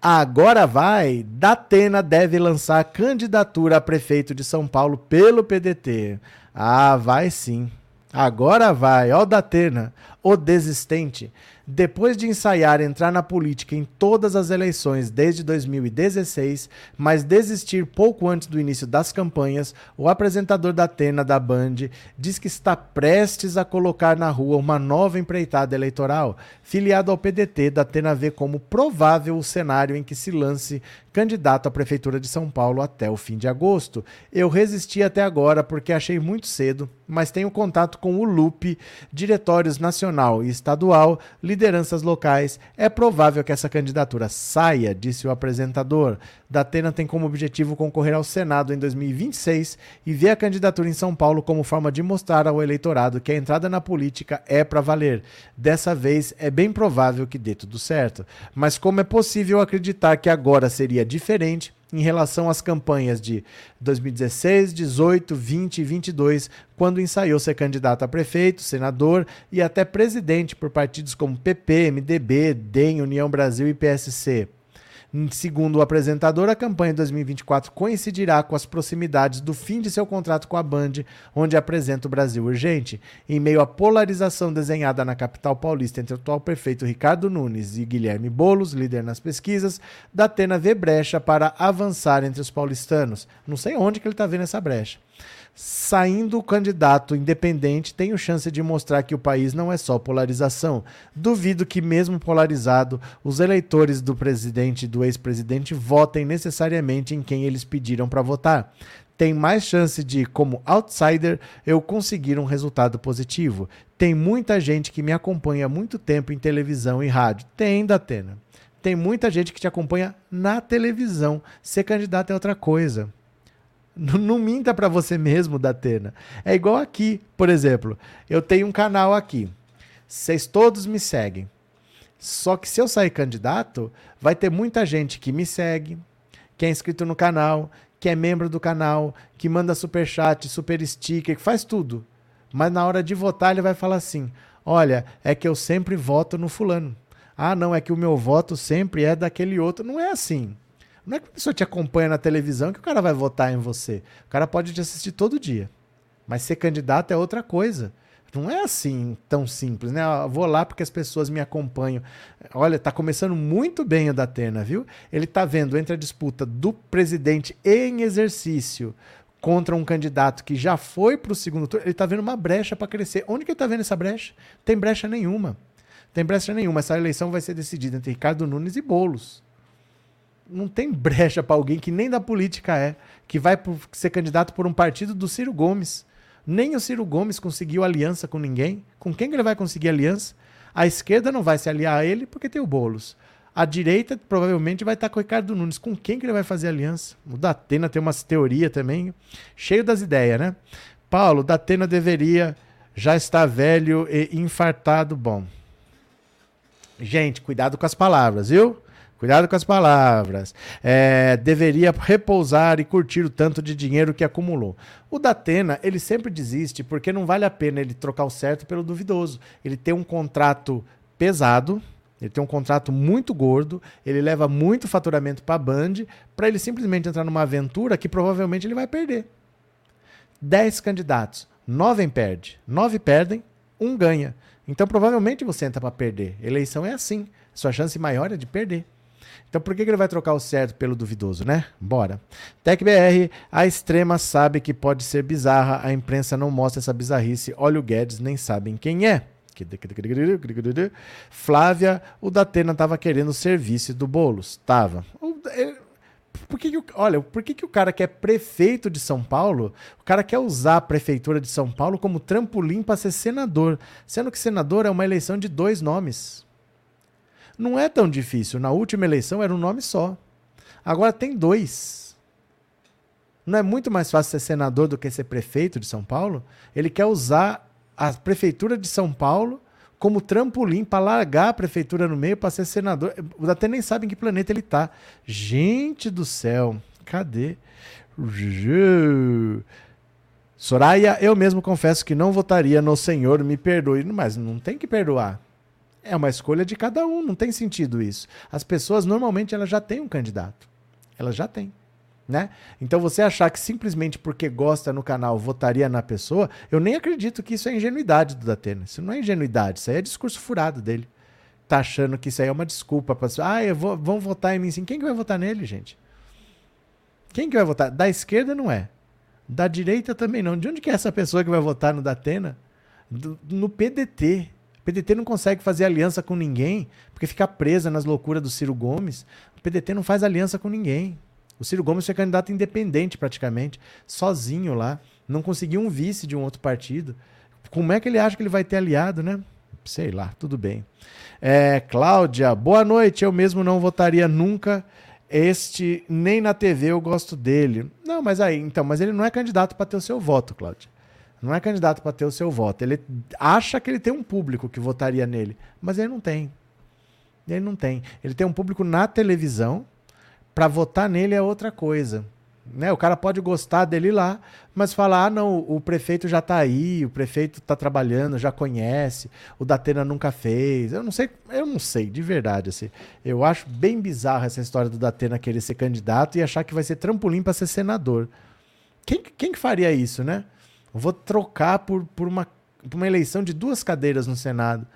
Speaker 1: Agora vai. Datena deve lançar candidatura a prefeito de São Paulo pelo PDT. Ah, vai sim. Agora vai, ó da Datena, o desistente. Depois de ensaiar entrar na política em todas as eleições desde 2016, mas desistir pouco antes do início das campanhas, o apresentador da Atena da Band diz que está prestes a colocar na rua uma nova empreitada eleitoral. Filiado ao PDT, da Atena vê como provável o cenário em que se lance candidato à prefeitura de São Paulo até o fim de agosto. Eu resisti até agora porque achei muito cedo, mas tenho contato com o LUP, diretórios nacional e estadual, lideranças locais, é provável que essa candidatura saia, disse o apresentador. Datena tem como objetivo concorrer ao Senado em 2026 e vê a candidatura em São Paulo como forma de mostrar ao eleitorado que a entrada na política é para valer. Dessa vez é bem provável que dê tudo certo. Mas como é possível acreditar que agora seria diferente, em relação às campanhas de 2016, 18, 20 e 22, quando ensaiou ser candidato a prefeito, senador e até presidente por partidos como PP, MDB, DEM, União Brasil e PSC. Segundo o apresentador, a campanha 2024 coincidirá com as proximidades do fim de seu contrato com a Band, onde apresenta o Brasil Urgente. Em meio à polarização desenhada na capital paulista entre o atual prefeito Ricardo Nunes e Guilherme Bolos, líder nas pesquisas, Datena vê brecha para avançar entre os paulistanos. Não sei onde que ele está vendo essa brecha saindo o candidato independente, tenho chance de mostrar que o país não é só polarização. Duvido que, mesmo polarizado, os eleitores do presidente e do ex-presidente votem necessariamente em quem eles pediram para votar. Tem mais chance de, como outsider, eu conseguir um resultado positivo. Tem muita gente que me acompanha há muito tempo em televisão e rádio. Tem, Datena. Tem muita gente que te acompanha na televisão. Ser candidato é outra coisa. Não, minta para você mesmo, Datena. É igual aqui, por exemplo. Eu tenho um canal aqui. Vocês todos me seguem. Só que se eu sair candidato, vai ter muita gente que me segue, que é inscrito no canal, que é membro do canal, que manda super chat, super sticker, que faz tudo. Mas na hora de votar ele vai falar assim: "Olha, é que eu sempre voto no fulano. Ah, não, é que o meu voto sempre é daquele outro". Não é assim. Não é que a pessoa te acompanha na televisão que o cara vai votar em você. O cara pode te assistir todo dia. Mas ser candidato é outra coisa. Não é assim tão simples, né? Eu vou lá porque as pessoas me acompanham. Olha, tá começando muito bem o Datena, viu? Ele tá vendo entre a disputa do presidente em exercício contra um candidato que já foi para o segundo turno, ele tá vendo uma brecha para crescer. Onde que ele tá vendo essa brecha? Tem brecha nenhuma. Tem brecha nenhuma. Essa eleição vai ser decidida entre Ricardo Nunes e Bolos. Não tem brecha para alguém que nem da política é, que vai ser candidato por um partido do Ciro Gomes. Nem o Ciro Gomes conseguiu aliança com ninguém. Com quem que ele vai conseguir aliança? A esquerda não vai se aliar a ele porque tem o Boulos. A direita provavelmente vai estar com o Ricardo Nunes. Com quem que ele vai fazer aliança? O Datena tem umas teorias também, cheio das ideias, né? Paulo, Datena deveria já estar velho e infartado. Bom. Gente, cuidado com as palavras, viu? Cuidado com as palavras. É, deveria repousar e curtir o tanto de dinheiro que acumulou. O Datena, ele sempre desiste porque não vale a pena ele trocar o certo pelo duvidoso. Ele tem um contrato pesado, ele tem um contrato muito gordo, ele leva muito faturamento para a Band, para ele simplesmente entrar numa aventura que provavelmente ele vai perder. Dez candidatos, nove perde, nove perdem, um ganha. Então provavelmente você entra para perder. Eleição é assim. Sua chance maior é de perder. Então por que, ele vai trocar o certo pelo duvidoso, né? Bora. TecBR, a extrema sabe que pode ser bizarra, a imprensa não mostra essa bizarrice. Olha o Guedes, nem sabem quem é. Flávia, o Datena estava querendo o serviço do Boulos. Tava. Por que, que, olha, por que, que o cara que é prefeito de São Paulo, o cara quer usar a prefeitura de São Paulo como trampolim para ser senador? Sendo que senador é uma eleição de dois nomes. Não é tão difícil. Na última eleição era um nome só. Agora tem dois. Não é muito mais fácil ser senador do que ser prefeito de São Paulo? Ele quer usar a prefeitura de São Paulo como trampolim para largar a prefeitura no meio para ser senador. Até nem sabe em que planeta ele está. Gente do céu, cadê? Soraya, eu mesmo confesso que não votaria no Senhor, me perdoe, mas não tem que perdoar. É uma escolha de cada um, não tem sentido isso. As pessoas normalmente elas já têm um candidato. Elas já têm. Né? Então você achar que simplesmente porque gosta no canal votaria na pessoa, eu nem acredito que isso é ingenuidade do Datena. Isso não é ingenuidade, isso aí é discurso furado dele. Tá achando que isso aí é uma desculpa para ah, vou, vão votar em mim sim. Quem que vai votar nele, gente? Quem que vai votar? Da esquerda não é. Da direita também não. De onde que é essa pessoa que vai votar no Datena? Do, no PDT. PDT não consegue fazer aliança com ninguém, porque fica presa nas loucuras do Ciro Gomes. O PDT não faz aliança com ninguém. O Ciro Gomes foi candidato independente praticamente, sozinho lá. Não conseguiu um vice de um outro partido. Como é que ele acha que ele vai ter aliado, né? Sei lá, tudo bem. É, Cláudia, boa noite. Eu mesmo não votaria nunca este, nem na TV eu gosto dele. Não, mas aí, então, mas ele não é candidato para ter o seu voto, Cláudia. Não é candidato para ter o seu voto. Ele acha que ele tem um público que votaria nele, mas ele não tem. Ele não tem. Ele tem um público na televisão. Para votar nele é outra coisa. Né? O cara pode gostar dele lá, mas falar: ah, não, o prefeito já está aí, o prefeito está trabalhando, já conhece, o Datena nunca fez. Eu não sei, eu não sei, de verdade. Assim. Eu acho bem bizarra essa história do Datena querer ser candidato e achar que vai ser trampolim para ser senador. Quem, quem que faria isso, né? Vou trocar por, por, uma, por uma eleição de duas cadeiras no Senado.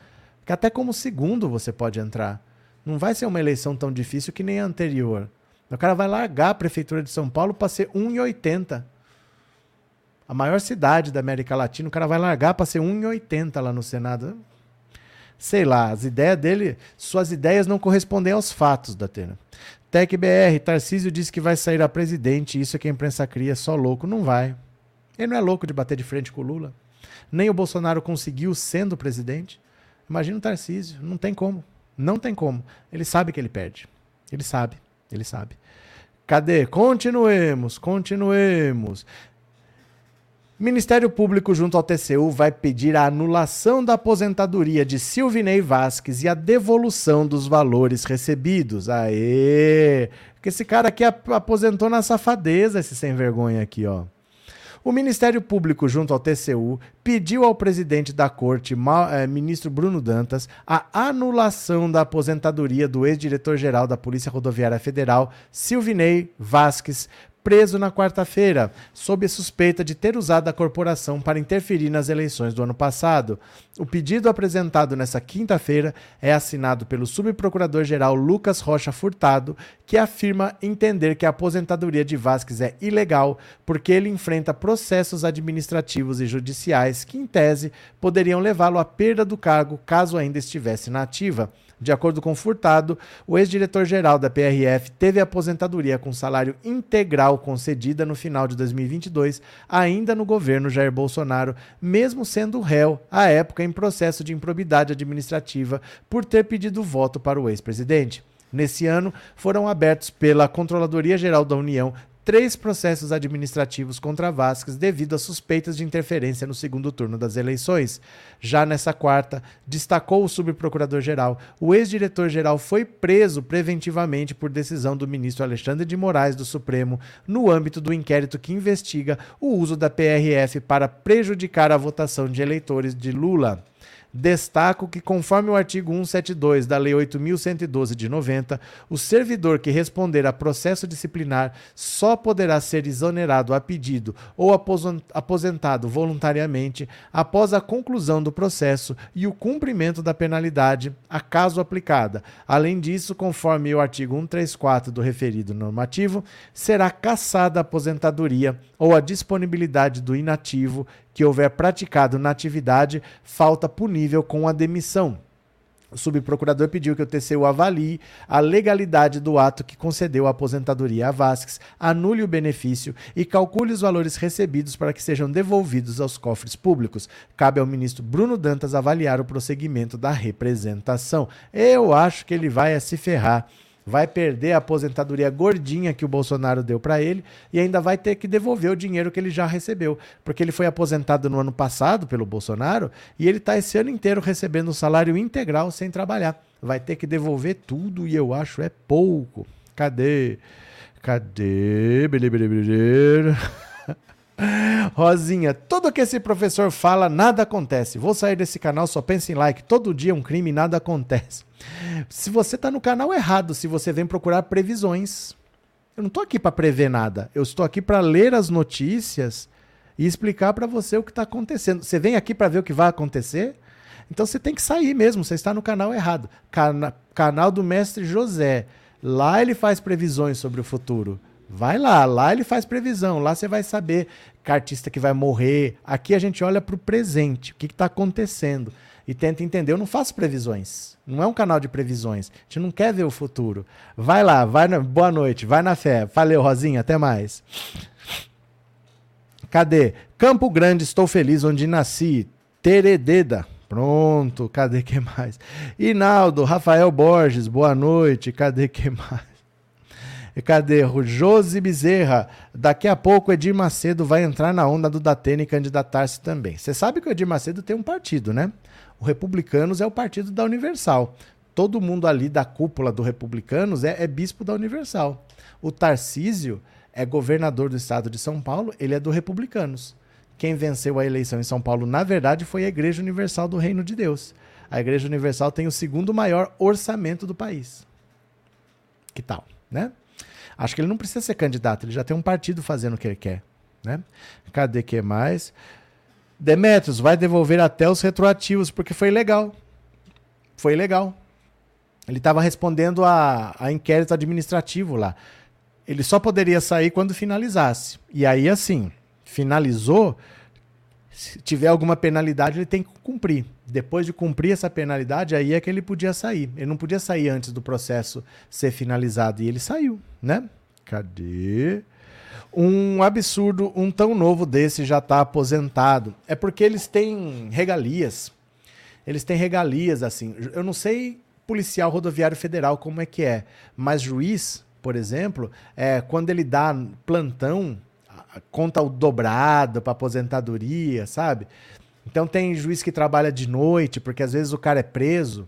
Speaker 1: Que até como segundo você pode entrar. Não vai ser uma eleição tão difícil que nem a anterior. O cara vai largar a prefeitura de São Paulo para ser 1,80. A maior cidade da América Latina, o cara vai largar para ser 1,80 lá no Senado. Sei lá, as ideias dele, suas ideias não correspondem aos fatos da Tena. TecBR, Tarcísio disse que vai sair a presidente, isso é que a imprensa cria, só louco. Não vai. Ele não é louco de bater de frente com o Lula. Nem o Bolsonaro conseguiu sendo presidente. Imagina o Tarcísio. Não tem como. Não tem como. Ele sabe que ele perde. Ele sabe. Ele sabe. Cadê? Continuemos, continuemos. Ministério Público, junto ao TCU, vai pedir a anulação da aposentadoria de Silvinei Vasques e a devolução dos valores recebidos. Aê! Porque esse cara aqui aposentou na safadeza, esse sem vergonha aqui, ó. O Ministério Público, junto ao TCU, pediu ao presidente da corte, eh, ministro Bruno Dantas, a anulação da aposentadoria do ex-diretor-geral da Polícia Rodoviária Federal, Silvinei Vasques, preso na quarta-feira, sob suspeita de ter usado a corporação para interferir nas eleições do ano passado. O pedido apresentado nesta quinta-feira é assinado pelo subprocurador-geral Lucas Rocha Furtado, que afirma entender que a aposentadoria de Vasques é ilegal porque ele enfrenta processos administrativos e judiciais que, em tese, poderiam levá-lo à perda do cargo caso ainda estivesse na ativa. De acordo com Furtado, o ex-diretor-geral da PRF teve aposentadoria com salário integral concedida no final de 2022, ainda no governo Jair Bolsonaro, mesmo sendo réu, à época, em processo de improbidade administrativa por ter pedido voto para o ex-presidente. Nesse ano, foram abertos pela Controladoria Geral da União três processos administrativos contra Vasquez devido a suspeitas de interferência no segundo turno das eleições. Já nessa quarta, destacou o subprocurador-geral, o ex-diretor-geral foi preso preventivamente por decisão do ministro Alexandre de Moraes do Supremo no âmbito do inquérito que investiga o uso da PRF para prejudicar a votação de eleitores de Lula. Destaco que, conforme o artigo 172 da Lei 8.112 de 90, o servidor que responder a processo disciplinar só poderá ser exonerado a pedido ou aposentado voluntariamente após a conclusão do processo e o cumprimento da penalidade, a caso aplicada. Além disso, conforme o artigo 134 do referido normativo, será cassada a aposentadoria ou a disponibilidade do inativo que houver praticado na atividade falta punível com a demissão. O subprocurador pediu que o TCU avalie a legalidade do ato que concedeu a aposentadoria a Vasques, anule o benefício e calcule os valores recebidos para que sejam devolvidos aos cofres públicos. Cabe ao ministro Bruno Dantas avaliar o prosseguimento da representação. Eu acho que ele vai se ferrar vai perder a aposentadoria gordinha que o Bolsonaro deu para ele e ainda vai ter que devolver o dinheiro que ele já recebeu, porque ele foi aposentado no ano passado pelo Bolsonaro e ele está esse ano inteiro recebendo um salário integral sem trabalhar. Vai ter que devolver tudo e eu acho é pouco. Cadê? Cadê? Bele. Rosinha, tudo que esse professor fala, nada acontece. Vou sair desse canal, só pensa em like. Todo dia um crime, nada acontece. Se você está no canal errado, se você vem procurar previsões. Eu não estou aqui para prever nada. Eu estou aqui para ler as notícias e explicar para você o que está acontecendo. Você vem aqui para ver o que vai acontecer? Então você tem que sair mesmo. Você está no canal errado. Cana canal do mestre José. Lá ele faz previsões sobre o futuro. Vai lá, lá ele faz previsão, lá você vai saber que artista que vai morrer. Aqui a gente olha para o presente, o que está acontecendo e tenta entender. Eu não faço previsões, não é um canal de previsões. A gente não quer ver o futuro. Vai lá, vai na... boa noite, vai na fé. Valeu, Rosinha, até mais. Cadê? Campo Grande, estou feliz onde nasci. Terededa. Pronto, cadê que mais? Inaldo, Rafael Borges, boa noite. Cadê que mais? Cadê? Josi Bezerra. Daqui a pouco Edir Macedo vai entrar na onda do Datena e candidatar-se também. Você sabe que o Edir Macedo tem um partido, né? O Republicanos é o partido da Universal. Todo mundo ali da cúpula do Republicanos é, é bispo da Universal. O Tarcísio é governador do estado de São Paulo, ele é do Republicanos. Quem venceu a eleição em São Paulo, na verdade, foi a Igreja Universal do Reino de Deus. A Igreja Universal tem o segundo maior orçamento do país. Que tal, né? Acho que ele não precisa ser candidato, ele já tem um partido fazendo o que ele quer. Né? Cadê que mais? Demetrios vai devolver até os retroativos, porque foi legal. Foi legal. Ele estava respondendo a, a inquérito administrativo lá. Ele só poderia sair quando finalizasse. E aí, assim, finalizou, se tiver alguma penalidade, ele tem que cumprir. Depois de cumprir essa penalidade, aí é que ele podia sair. Ele não podia sair antes do processo ser finalizado. E ele saiu, né? Cadê? Um absurdo, um tão novo desse já está aposentado. É porque eles têm regalias. Eles têm regalias, assim. Eu não sei policial rodoviário federal como é que é, mas juiz, por exemplo, é, quando ele dá plantão conta o dobrado para aposentadoria, sabe? Então tem juiz que trabalha de noite, porque às vezes o cara é preso,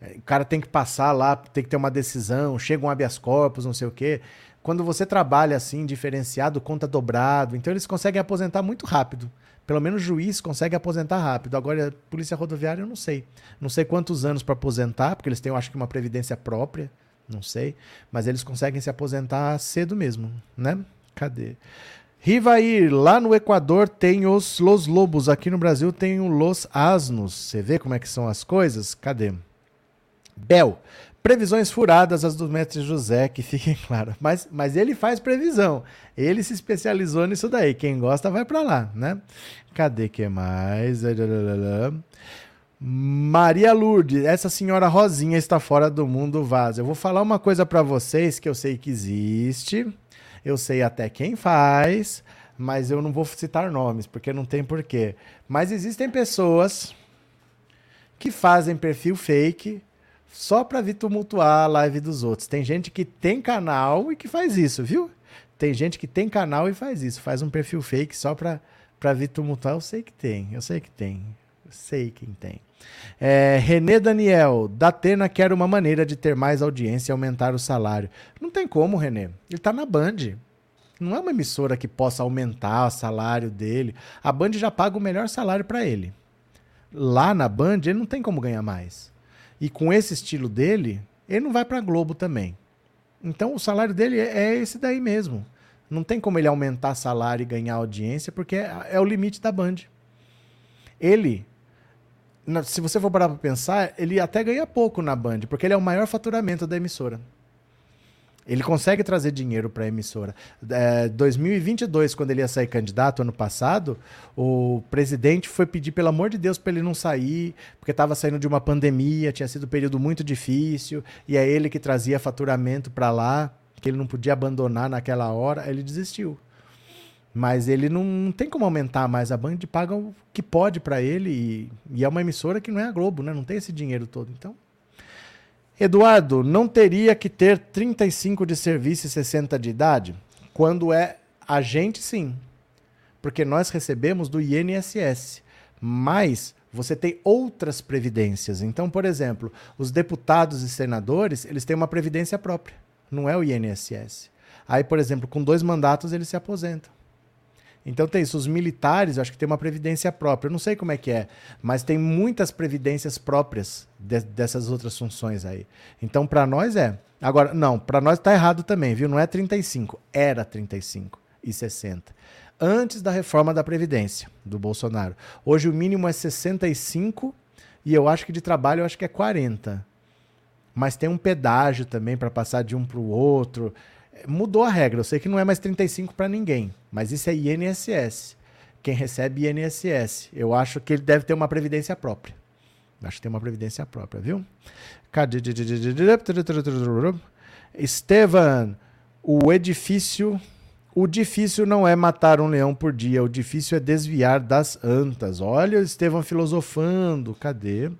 Speaker 1: é, o cara tem que passar lá, tem que ter uma decisão, chega um habeas corpus, não sei o quê. Quando você trabalha assim, diferenciado, conta dobrado, então eles conseguem aposentar muito rápido. Pelo menos o juiz consegue aposentar rápido. Agora, polícia rodoviária, eu não sei. Não sei quantos anos para aposentar, porque eles têm, eu acho que, uma previdência própria. Não sei. Mas eles conseguem se aposentar cedo mesmo, né? Cadê? Rivair, lá no Equador tem os Los Lobos, aqui no Brasil tem o Los Asnos. Você vê como é que são as coisas? Cadê? Bel, previsões furadas as do mestre José, que fiquem claras. Mas, mas ele faz previsão. Ele se especializou nisso daí. Quem gosta vai para lá, né? Cadê que mais? Maria Lourdes, essa senhora Rosinha está fora do mundo vaso. Eu vou falar uma coisa para vocês que eu sei que existe. Eu sei até quem faz, mas eu não vou citar nomes, porque não tem porquê. Mas existem pessoas que fazem perfil fake só para vir tumultuar a live dos outros. Tem gente que tem canal e que faz isso, viu? Tem gente que tem canal e faz isso, faz um perfil fake só para para vir tumultuar. Eu sei que tem, eu sei que tem, eu sei quem tem. É, Renê Daniel, Datena quer uma maneira de ter mais audiência e aumentar o salário. Não tem como, Renê. Ele está na Band. Não é uma emissora que possa aumentar o salário dele. A Band já paga o melhor salário para ele. Lá na Band, ele não tem como ganhar mais. E com esse estilo dele, ele não vai para Globo também. Então o salário dele é, é esse daí mesmo. Não tem como ele aumentar salário e ganhar audiência, porque é, é o limite da Band. Ele se você for parar para pensar, ele até ganha pouco na Band, porque ele é o maior faturamento da emissora. Ele consegue trazer dinheiro para a emissora. É, 2022, quando ele ia sair candidato, ano passado, o presidente foi pedir, pelo amor de Deus, para ele não sair, porque estava saindo de uma pandemia, tinha sido um período muito difícil, e é ele que trazia faturamento para lá, que ele não podia abandonar naquela hora. Ele desistiu. Mas ele não, tem como aumentar mais. A Band paga o que pode para ele e, e, é uma emissora que não é a Globo, né? Não tem esse dinheiro todo. Então, Eduardo, não teria que ter 35 de serviço e 60 de idade? Quando é a gente, sim. Porque nós recebemos do INSS. Mas você tem outras previdências. Então, por exemplo, os deputados e senadores, eles têm uma previdência própria. Não é o INSS. Aí, por exemplo, com dois mandatos, eles se aposentam. Então tem isso. Os militares, acho que tem uma previdência própria. Eu não sei como é que é, mas tem muitas previdências próprias de, dessas outras funções aí. Então para nós é. Agora, não, para nós tá errado também, viu? Não é 35, era 35 e 60. Antes da reforma da previdência do Bolsonaro. Hoje o mínimo é 65 e eu acho que de trabalho eu acho que é 40. Mas tem um pedágio também para passar de um para o outro mudou a regra. Eu sei que não é mais 35 para ninguém, mas isso é INSS. Quem recebe INSS. Eu acho que ele deve ter uma previdência própria. Acho que tem uma previdência própria, viu? Cadê? Estevan, o edifício. O difícil não é matar um leão por dia, o difícil é desviar das antas. Olha o Estevam filosofando. Cadê?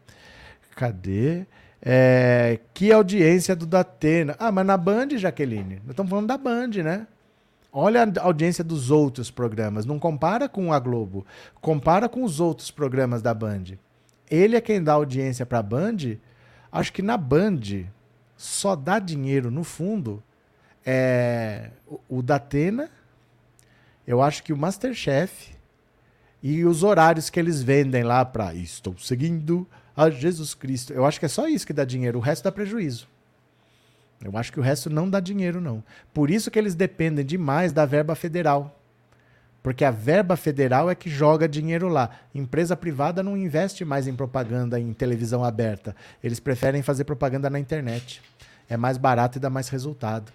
Speaker 1: Cadê? É, que audiência do Datena. Ah, mas na Band, Jaqueline. Nós estamos falando da Band, né? Olha a audiência dos outros programas. Não compara com a Globo. Compara com os outros programas da Band. Ele é quem dá audiência para a Band. Acho que na Band só dá dinheiro, no fundo, é o, Datena. Eu acho que o Masterchef e os horários que eles vendem lá para estou seguindo a Jesus Cristo. Eu acho que é só isso que dá dinheiro, o resto dá prejuízo. Eu acho que o resto não dá dinheiro, não. Por isso que eles dependem demais da verba federal. Porque a verba federal é que joga dinheiro lá. Empresa privada não investe mais em propaganda em televisão aberta. Eles preferem fazer propaganda na internet. É mais barato e dá mais resultado.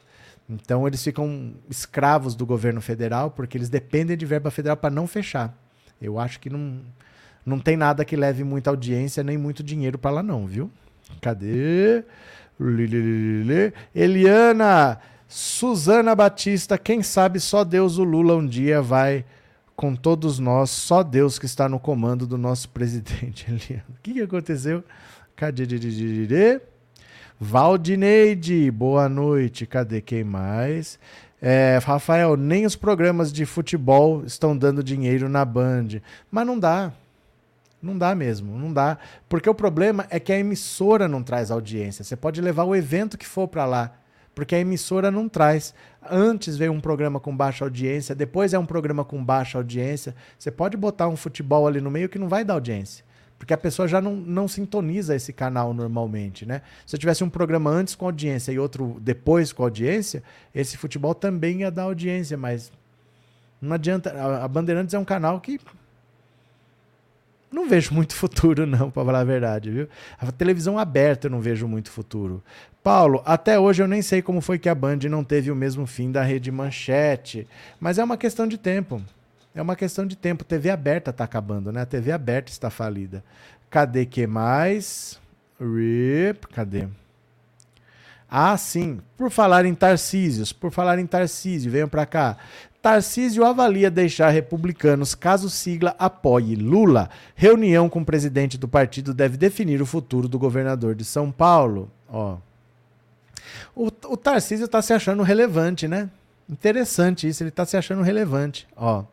Speaker 1: Então eles ficam escravos do governo federal porque eles dependem de verba federal para não fechar. Eu acho que não, não tem nada que leve muita audiência nem muito dinheiro para lá, não, viu? Cadê? Eliana, Suzana Batista, quem sabe só Deus, o Lula, um dia vai com todos nós, só Deus que está no comando do nosso presidente. Eliana, o que, aconteceu? Cadê? Valdineide, boa noite. Cadê quem mais? É, Rafael, nem os programas de futebol estão dando dinheiro na Band. Mas não dá. Não dá mesmo, não dá. Porque o problema é que a emissora não traz audiência. Você pode levar o evento que for para lá, porque a emissora não traz. Antes veio um programa com baixa audiência, depois é um programa com baixa audiência. Você pode botar um futebol ali no meio que não vai dar audiência. Porque a pessoa já não, não sintoniza esse canal normalmente, né? Se eu tivesse um programa antes com audiência e outro depois com audiência, esse futebol também ia dar audiência, mas não adianta. A, Bandeirantes é um canal que não vejo muito futuro, não, para falar a verdade, viu? A televisão aberta eu não vejo muito futuro. Paulo, até hoje eu nem sei como foi que a Band não teve o mesmo fim da rede manchete, mas é uma questão de tempo. É uma questão de tempo. TV aberta está acabando, né? A TV aberta está falida. Cadê que mais? Rip, cadê? Ah, sim. Por falar em Tarcísios, por falar em Tarcísio, venham para cá. Tarcísio avalia deixar republicanos caso sigla apoie Lula. Reunião com o presidente do partido deve definir o futuro do governador de São Paulo. Ó. O, o Tarcísio está se achando relevante, né? Interessante isso, ele está se achando relevante. Ó.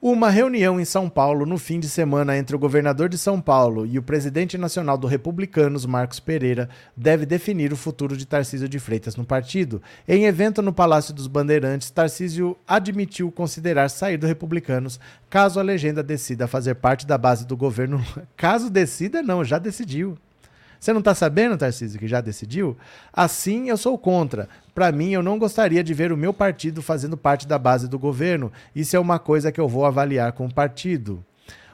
Speaker 1: Uma reunião em São Paulo no fim de semana entre o governador de São Paulo e o presidente nacional do Republicanos, Marcos Pereira, deve definir o futuro de Tarcísio de Freitas no partido. Em evento no Palácio dos Bandeirantes, Tarcísio admitiu considerar sair do Republicanos caso a legenda decida fazer parte da base do governo. Caso decida, não, já decidiu. Você não está sabendo, Tarcísio, que já decidiu? Assim, eu sou contra. Para mim, eu não gostaria de ver o meu partido fazendo parte da base do governo. Isso é uma coisa que eu vou avaliar com o partido.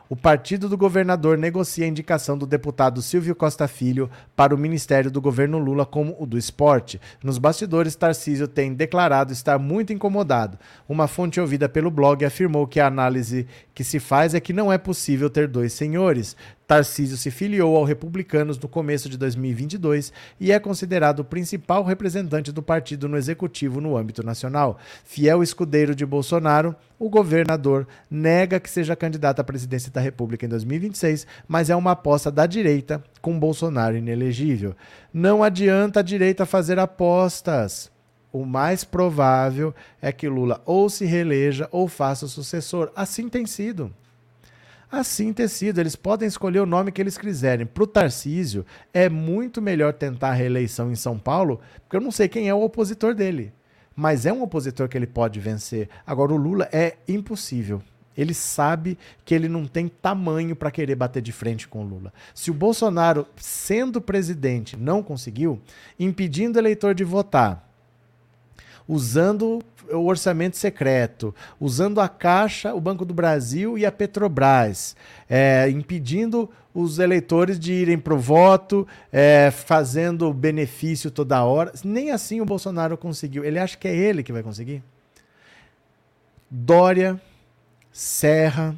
Speaker 1: O partido do governador negocia a indicação do deputado Silvio Costa Filho para o ministério do governo Lula como o do esporte. Nos bastidores, Tarcísio tem declarado estar muito incomodado. Uma fonte ouvida pelo blog afirmou que a análise que se faz é que não é possível ter dois senhores. Tarcísio se filiou ao Republicanos no começo de 2022 e é considerado o principal representante do partido no executivo no âmbito nacional. Fiel escudeiro de Bolsonaro, o governador nega que seja candidato à presidência da República em 2026, mas é uma aposta da direita com Bolsonaro inelegível. Não adianta a direita fazer apostas. O mais provável é que Lula ou se reeleja ou faça o sucessor. Assim tem sido. Assim ter sido, eles podem escolher o nome que eles quiserem. Para o Tarcísio, é muito melhor tentar a reeleição em São Paulo, porque eu não sei quem é o opositor dele. Mas é um opositor que ele pode vencer. Agora, o Lula é impossível. Ele sabe que ele não tem tamanho para querer bater de frente com o Lula. Se o Bolsonaro, sendo presidente, não conseguiu, impedindo o eleitor de votar, usando o orçamento secreto, usando a Caixa, o Banco do Brasil e a Petrobras, é, impedindo os eleitores de irem para o voto, é, fazendo benefício toda hora. Nem assim o Bolsonaro conseguiu. Ele acha que é ele que vai conseguir? Dória, Serra,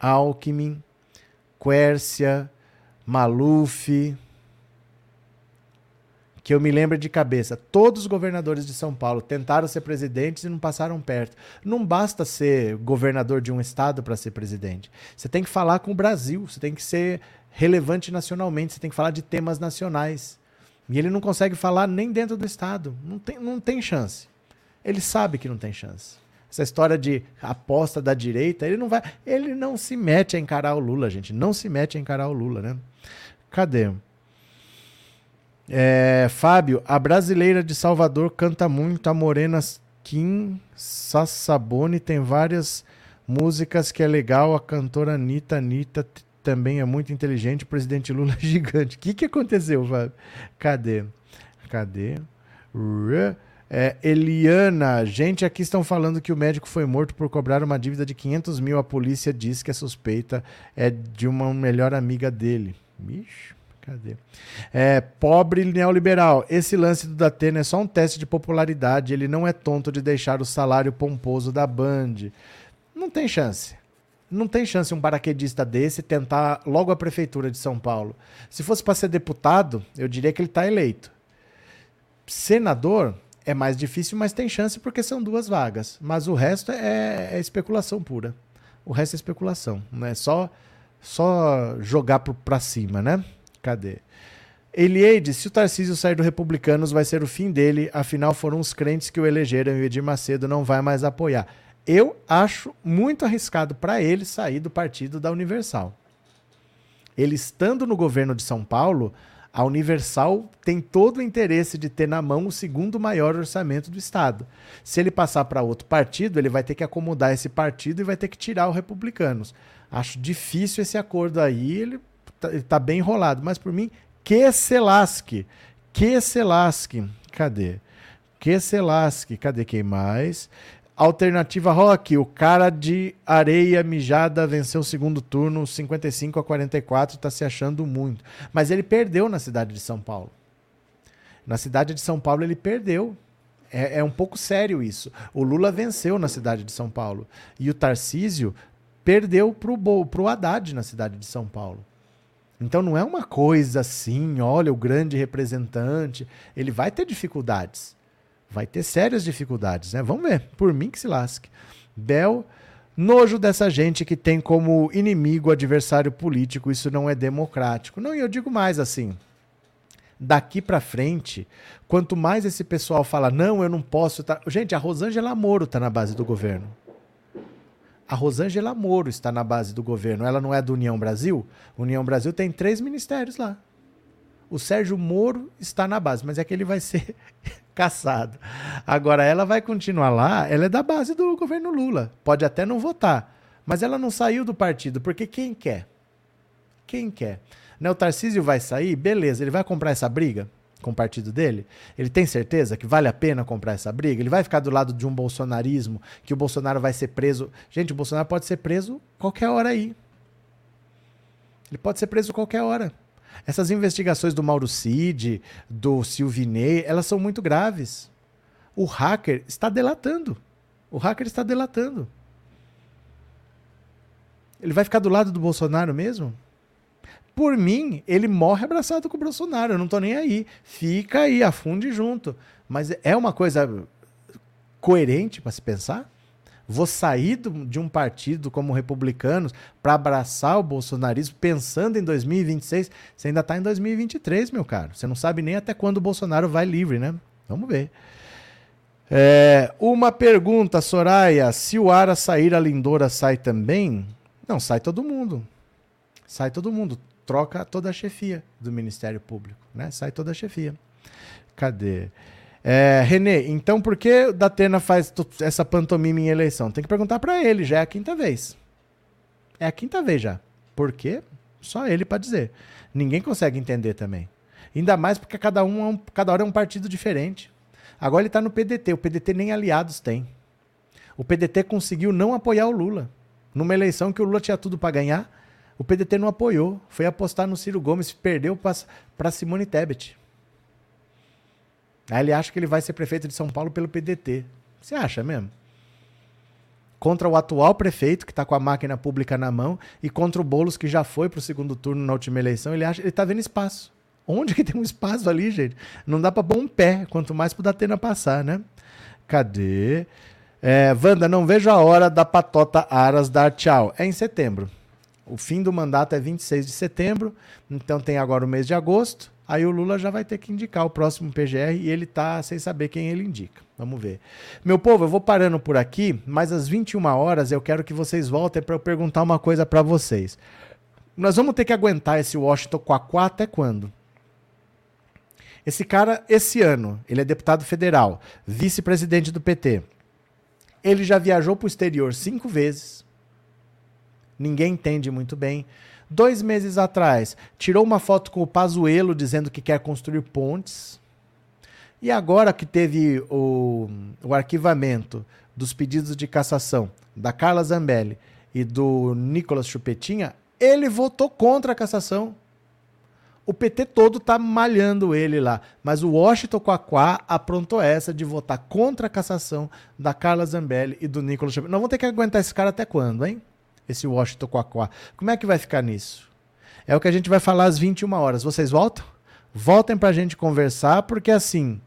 Speaker 1: Alckmin, Quércia, Maluf, que eu me lembro de cabeça, todos os governadores de São Paulo tentaram ser presidentes e não passaram perto. Não basta ser governador de um estado para ser presidente. Você tem que falar com o Brasil, você tem que ser relevante nacionalmente, você tem que falar de temas nacionais. E ele não consegue falar nem dentro do estado. Não tem, não tem chance. Ele sabe que não tem chance. Essa história de aposta da direita, ele não vai. Ele não se mete a encarar o Lula, gente. Não se mete a encarar o Lula, né? Cadê? É, Fábio, a brasileira de Salvador canta muito, a Morena Kim Sassabone tem várias músicas que é legal, a cantora Anitta, Anitta também é muito inteligente, o presidente Lula é gigante. O que, que aconteceu, Fábio? Cadê? Cadê? É, Eliana, gente, aqui estão falando que o médico foi morto por cobrar uma dívida de 500 mil. A polícia diz que a suspeita é de uma melhor amiga dele. Bicho. Cadê? É, pobre neoliberal. Esse lance do Datena é só um teste de popularidade. Ele não é tonto de deixar o salário pomposo da Band. Não tem chance. Não tem chance um paraquedista desse tentar logo a prefeitura de São Paulo. Se fosse para ser deputado, eu diria que ele está eleito. Senador é mais difícil, mas tem chance porque são duas vagas. Mas o resto é, é especulação pura. O resto é especulação. Não é só, só jogar para cima, né? Cadê? Elieide, se o Tarcísio sair do Republicanos, vai ser o fim dele. Afinal, foram os crentes que o elegeram e o Edir Macedo não vai mais apoiar. Eu acho muito arriscado para ele sair do partido da Universal. Ele estando no governo de São Paulo, a Universal tem todo o interesse de ter na mão o segundo maior orçamento do Estado. Se ele passar para outro partido, ele vai ter que acomodar esse partido e vai ter que tirar o Republicanos. Acho difícil esse acordo aí, ele está tá bem enrolado. Mas por mim, que se lasque. Que se lasque. Cadê? Que se lasque. Cadê quem mais? Alternativa Rock, o cara de areia mijada venceu o segundo turno 55 a 44, está se achando muito. Mas ele perdeu na cidade de São Paulo. Na cidade de São Paulo ele perdeu. É, é um pouco sério isso. O Lula venceu na cidade de São Paulo. E o Tarcísio perdeu para o Haddad na cidade de São Paulo. Então não é uma coisa assim, olha, o grande representante. Ele vai ter dificuldades vai ter sérias dificuldades, né? Vamos ver. Por mim que se lasque. Bel, nojo dessa gente que tem como inimigo adversário político, isso não é democrático. Não, e eu digo mais assim. Daqui para frente, quanto mais esse pessoal fala, não, eu não posso. Tá... Gente, a Rosângela Moro está na base do governo. A Rosângela Moro está na base do governo. Ela não é do União Brasil? União Brasil tem três ministérios lá. O Sérgio Moro está na base, mas é que ele vai ser caçado. Agora, ela vai continuar lá, ela é da base do governo Lula. Pode até não votar, mas ela não saiu do partido, porque quem quer? Quem quer? Né, o Tarcísio vai sair, beleza, ele vai comprar essa briga com o partido dele? Ele tem certeza que vale a pena comprar essa briga? Ele vai ficar do lado de um bolsonarismo, que o Bolsonaro vai ser preso. Gente, o Bolsonaro pode ser preso qualquer hora aí. Ele pode ser preso qualquer hora. Essas investigações do Mauro Cid, do Silvinei, elas são muito graves. O hacker está delatando. O hacker está delatando. Ele vai ficar do lado do Bolsonaro mesmo? Por mim, ele morre abraçado com o Bolsonaro. Eu não estou nem aí. Fica aí, afunde junto. Mas é uma coisa coerente para se pensar? Vou sair do, de um partido como republicanos para abraçar o bolsonarismo pensando em 2026. Você ainda está em 2023, meu caro. Você não sabe nem até quando o Bolsonaro vai livre, né? Vamos ver. É, uma pergunta, Soraya. Se o Ara sair, a Lindora sai também? Não, sai todo mundo. Sai todo mundo. Troca toda a chefia do Ministério Público, né? Sai toda a chefia. Cadê? É, Renê, então por que Datena faz essa pantomima em eleição? Tem que perguntar para ele, já é a quinta vez. É a quinta vez já. Por quê? Só ele para dizer. Ninguém consegue entender também. Ainda mais porque cada, um, é um, cada hora é um partido diferente. Agora ele está no PDT. O PDT nem aliados tem. O PDT conseguiu não apoiar o Lula. Numa eleição que o Lula tinha tudo para ganhar, o PDT não apoiou. Foi apostar no Ciro Gomes, perdeu para Simone Tebet. Aí ele acha que ele vai ser prefeito de São Paulo pelo PDT. Você acha mesmo? Contra o atual prefeito, que está com a máquina pública na mão, e contra o Boulos, que já foi para o segundo turno na última eleição, ele acha ele está vendo espaço. Onde que tem um espaço ali, gente? Não dá para pôr um pé, quanto mais para o Datena passar, né? Cadê? É, Wanda, não vejo a hora da patota Aras dar tchau. É em setembro. O fim do mandato é 26 de setembro, então tem agora o mês de agosto. Aí o Lula já vai ter que indicar o próximo PGR e ele tá sem saber quem ele indica. Vamos ver. Meu povo, eu vou parando por aqui, mas às 21 horas eu quero que vocês voltem para eu perguntar uma coisa para vocês. Nós vamos ter que aguentar esse Washington Quaquá até quando? Esse cara, esse ano, ele é deputado federal, vice-presidente do PT. Ele já viajou para o exterior cinco vezes. Ninguém entende muito bem dois meses atrás, tirou uma foto com o Pazuello dizendo que quer construir pontes. E agora que teve o, o arquivamento dos pedidos de cassação da Carla Zambelli e do Nicolas Chupetinha, ele votou contra a cassação. O PT todo tá malhando ele lá. Mas o Washington Quaquá aprontou essa de votar contra a cassação da Carla Zambelli e do Nicolas Chupetinha. Nós vamos ter que aguentar esse cara até quando, hein? Esse Washington Quaquá. Como é que vai ficar nisso? É o que a gente vai falar às 21 horas. Vocês voltam? Voltem para a gente conversar, porque assim.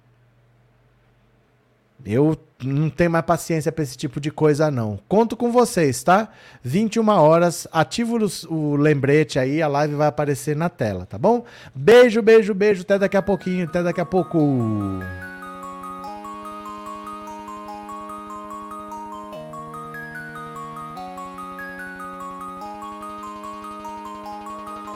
Speaker 1: Eu não tenho mais paciência pra esse tipo de coisa, não. Conto com vocês, tá? 21 horas, ativa o, o lembrete aí, a live vai aparecer na tela, tá bom? Beijo, beijo, beijo. Até daqui a pouquinho, até daqui a pouco.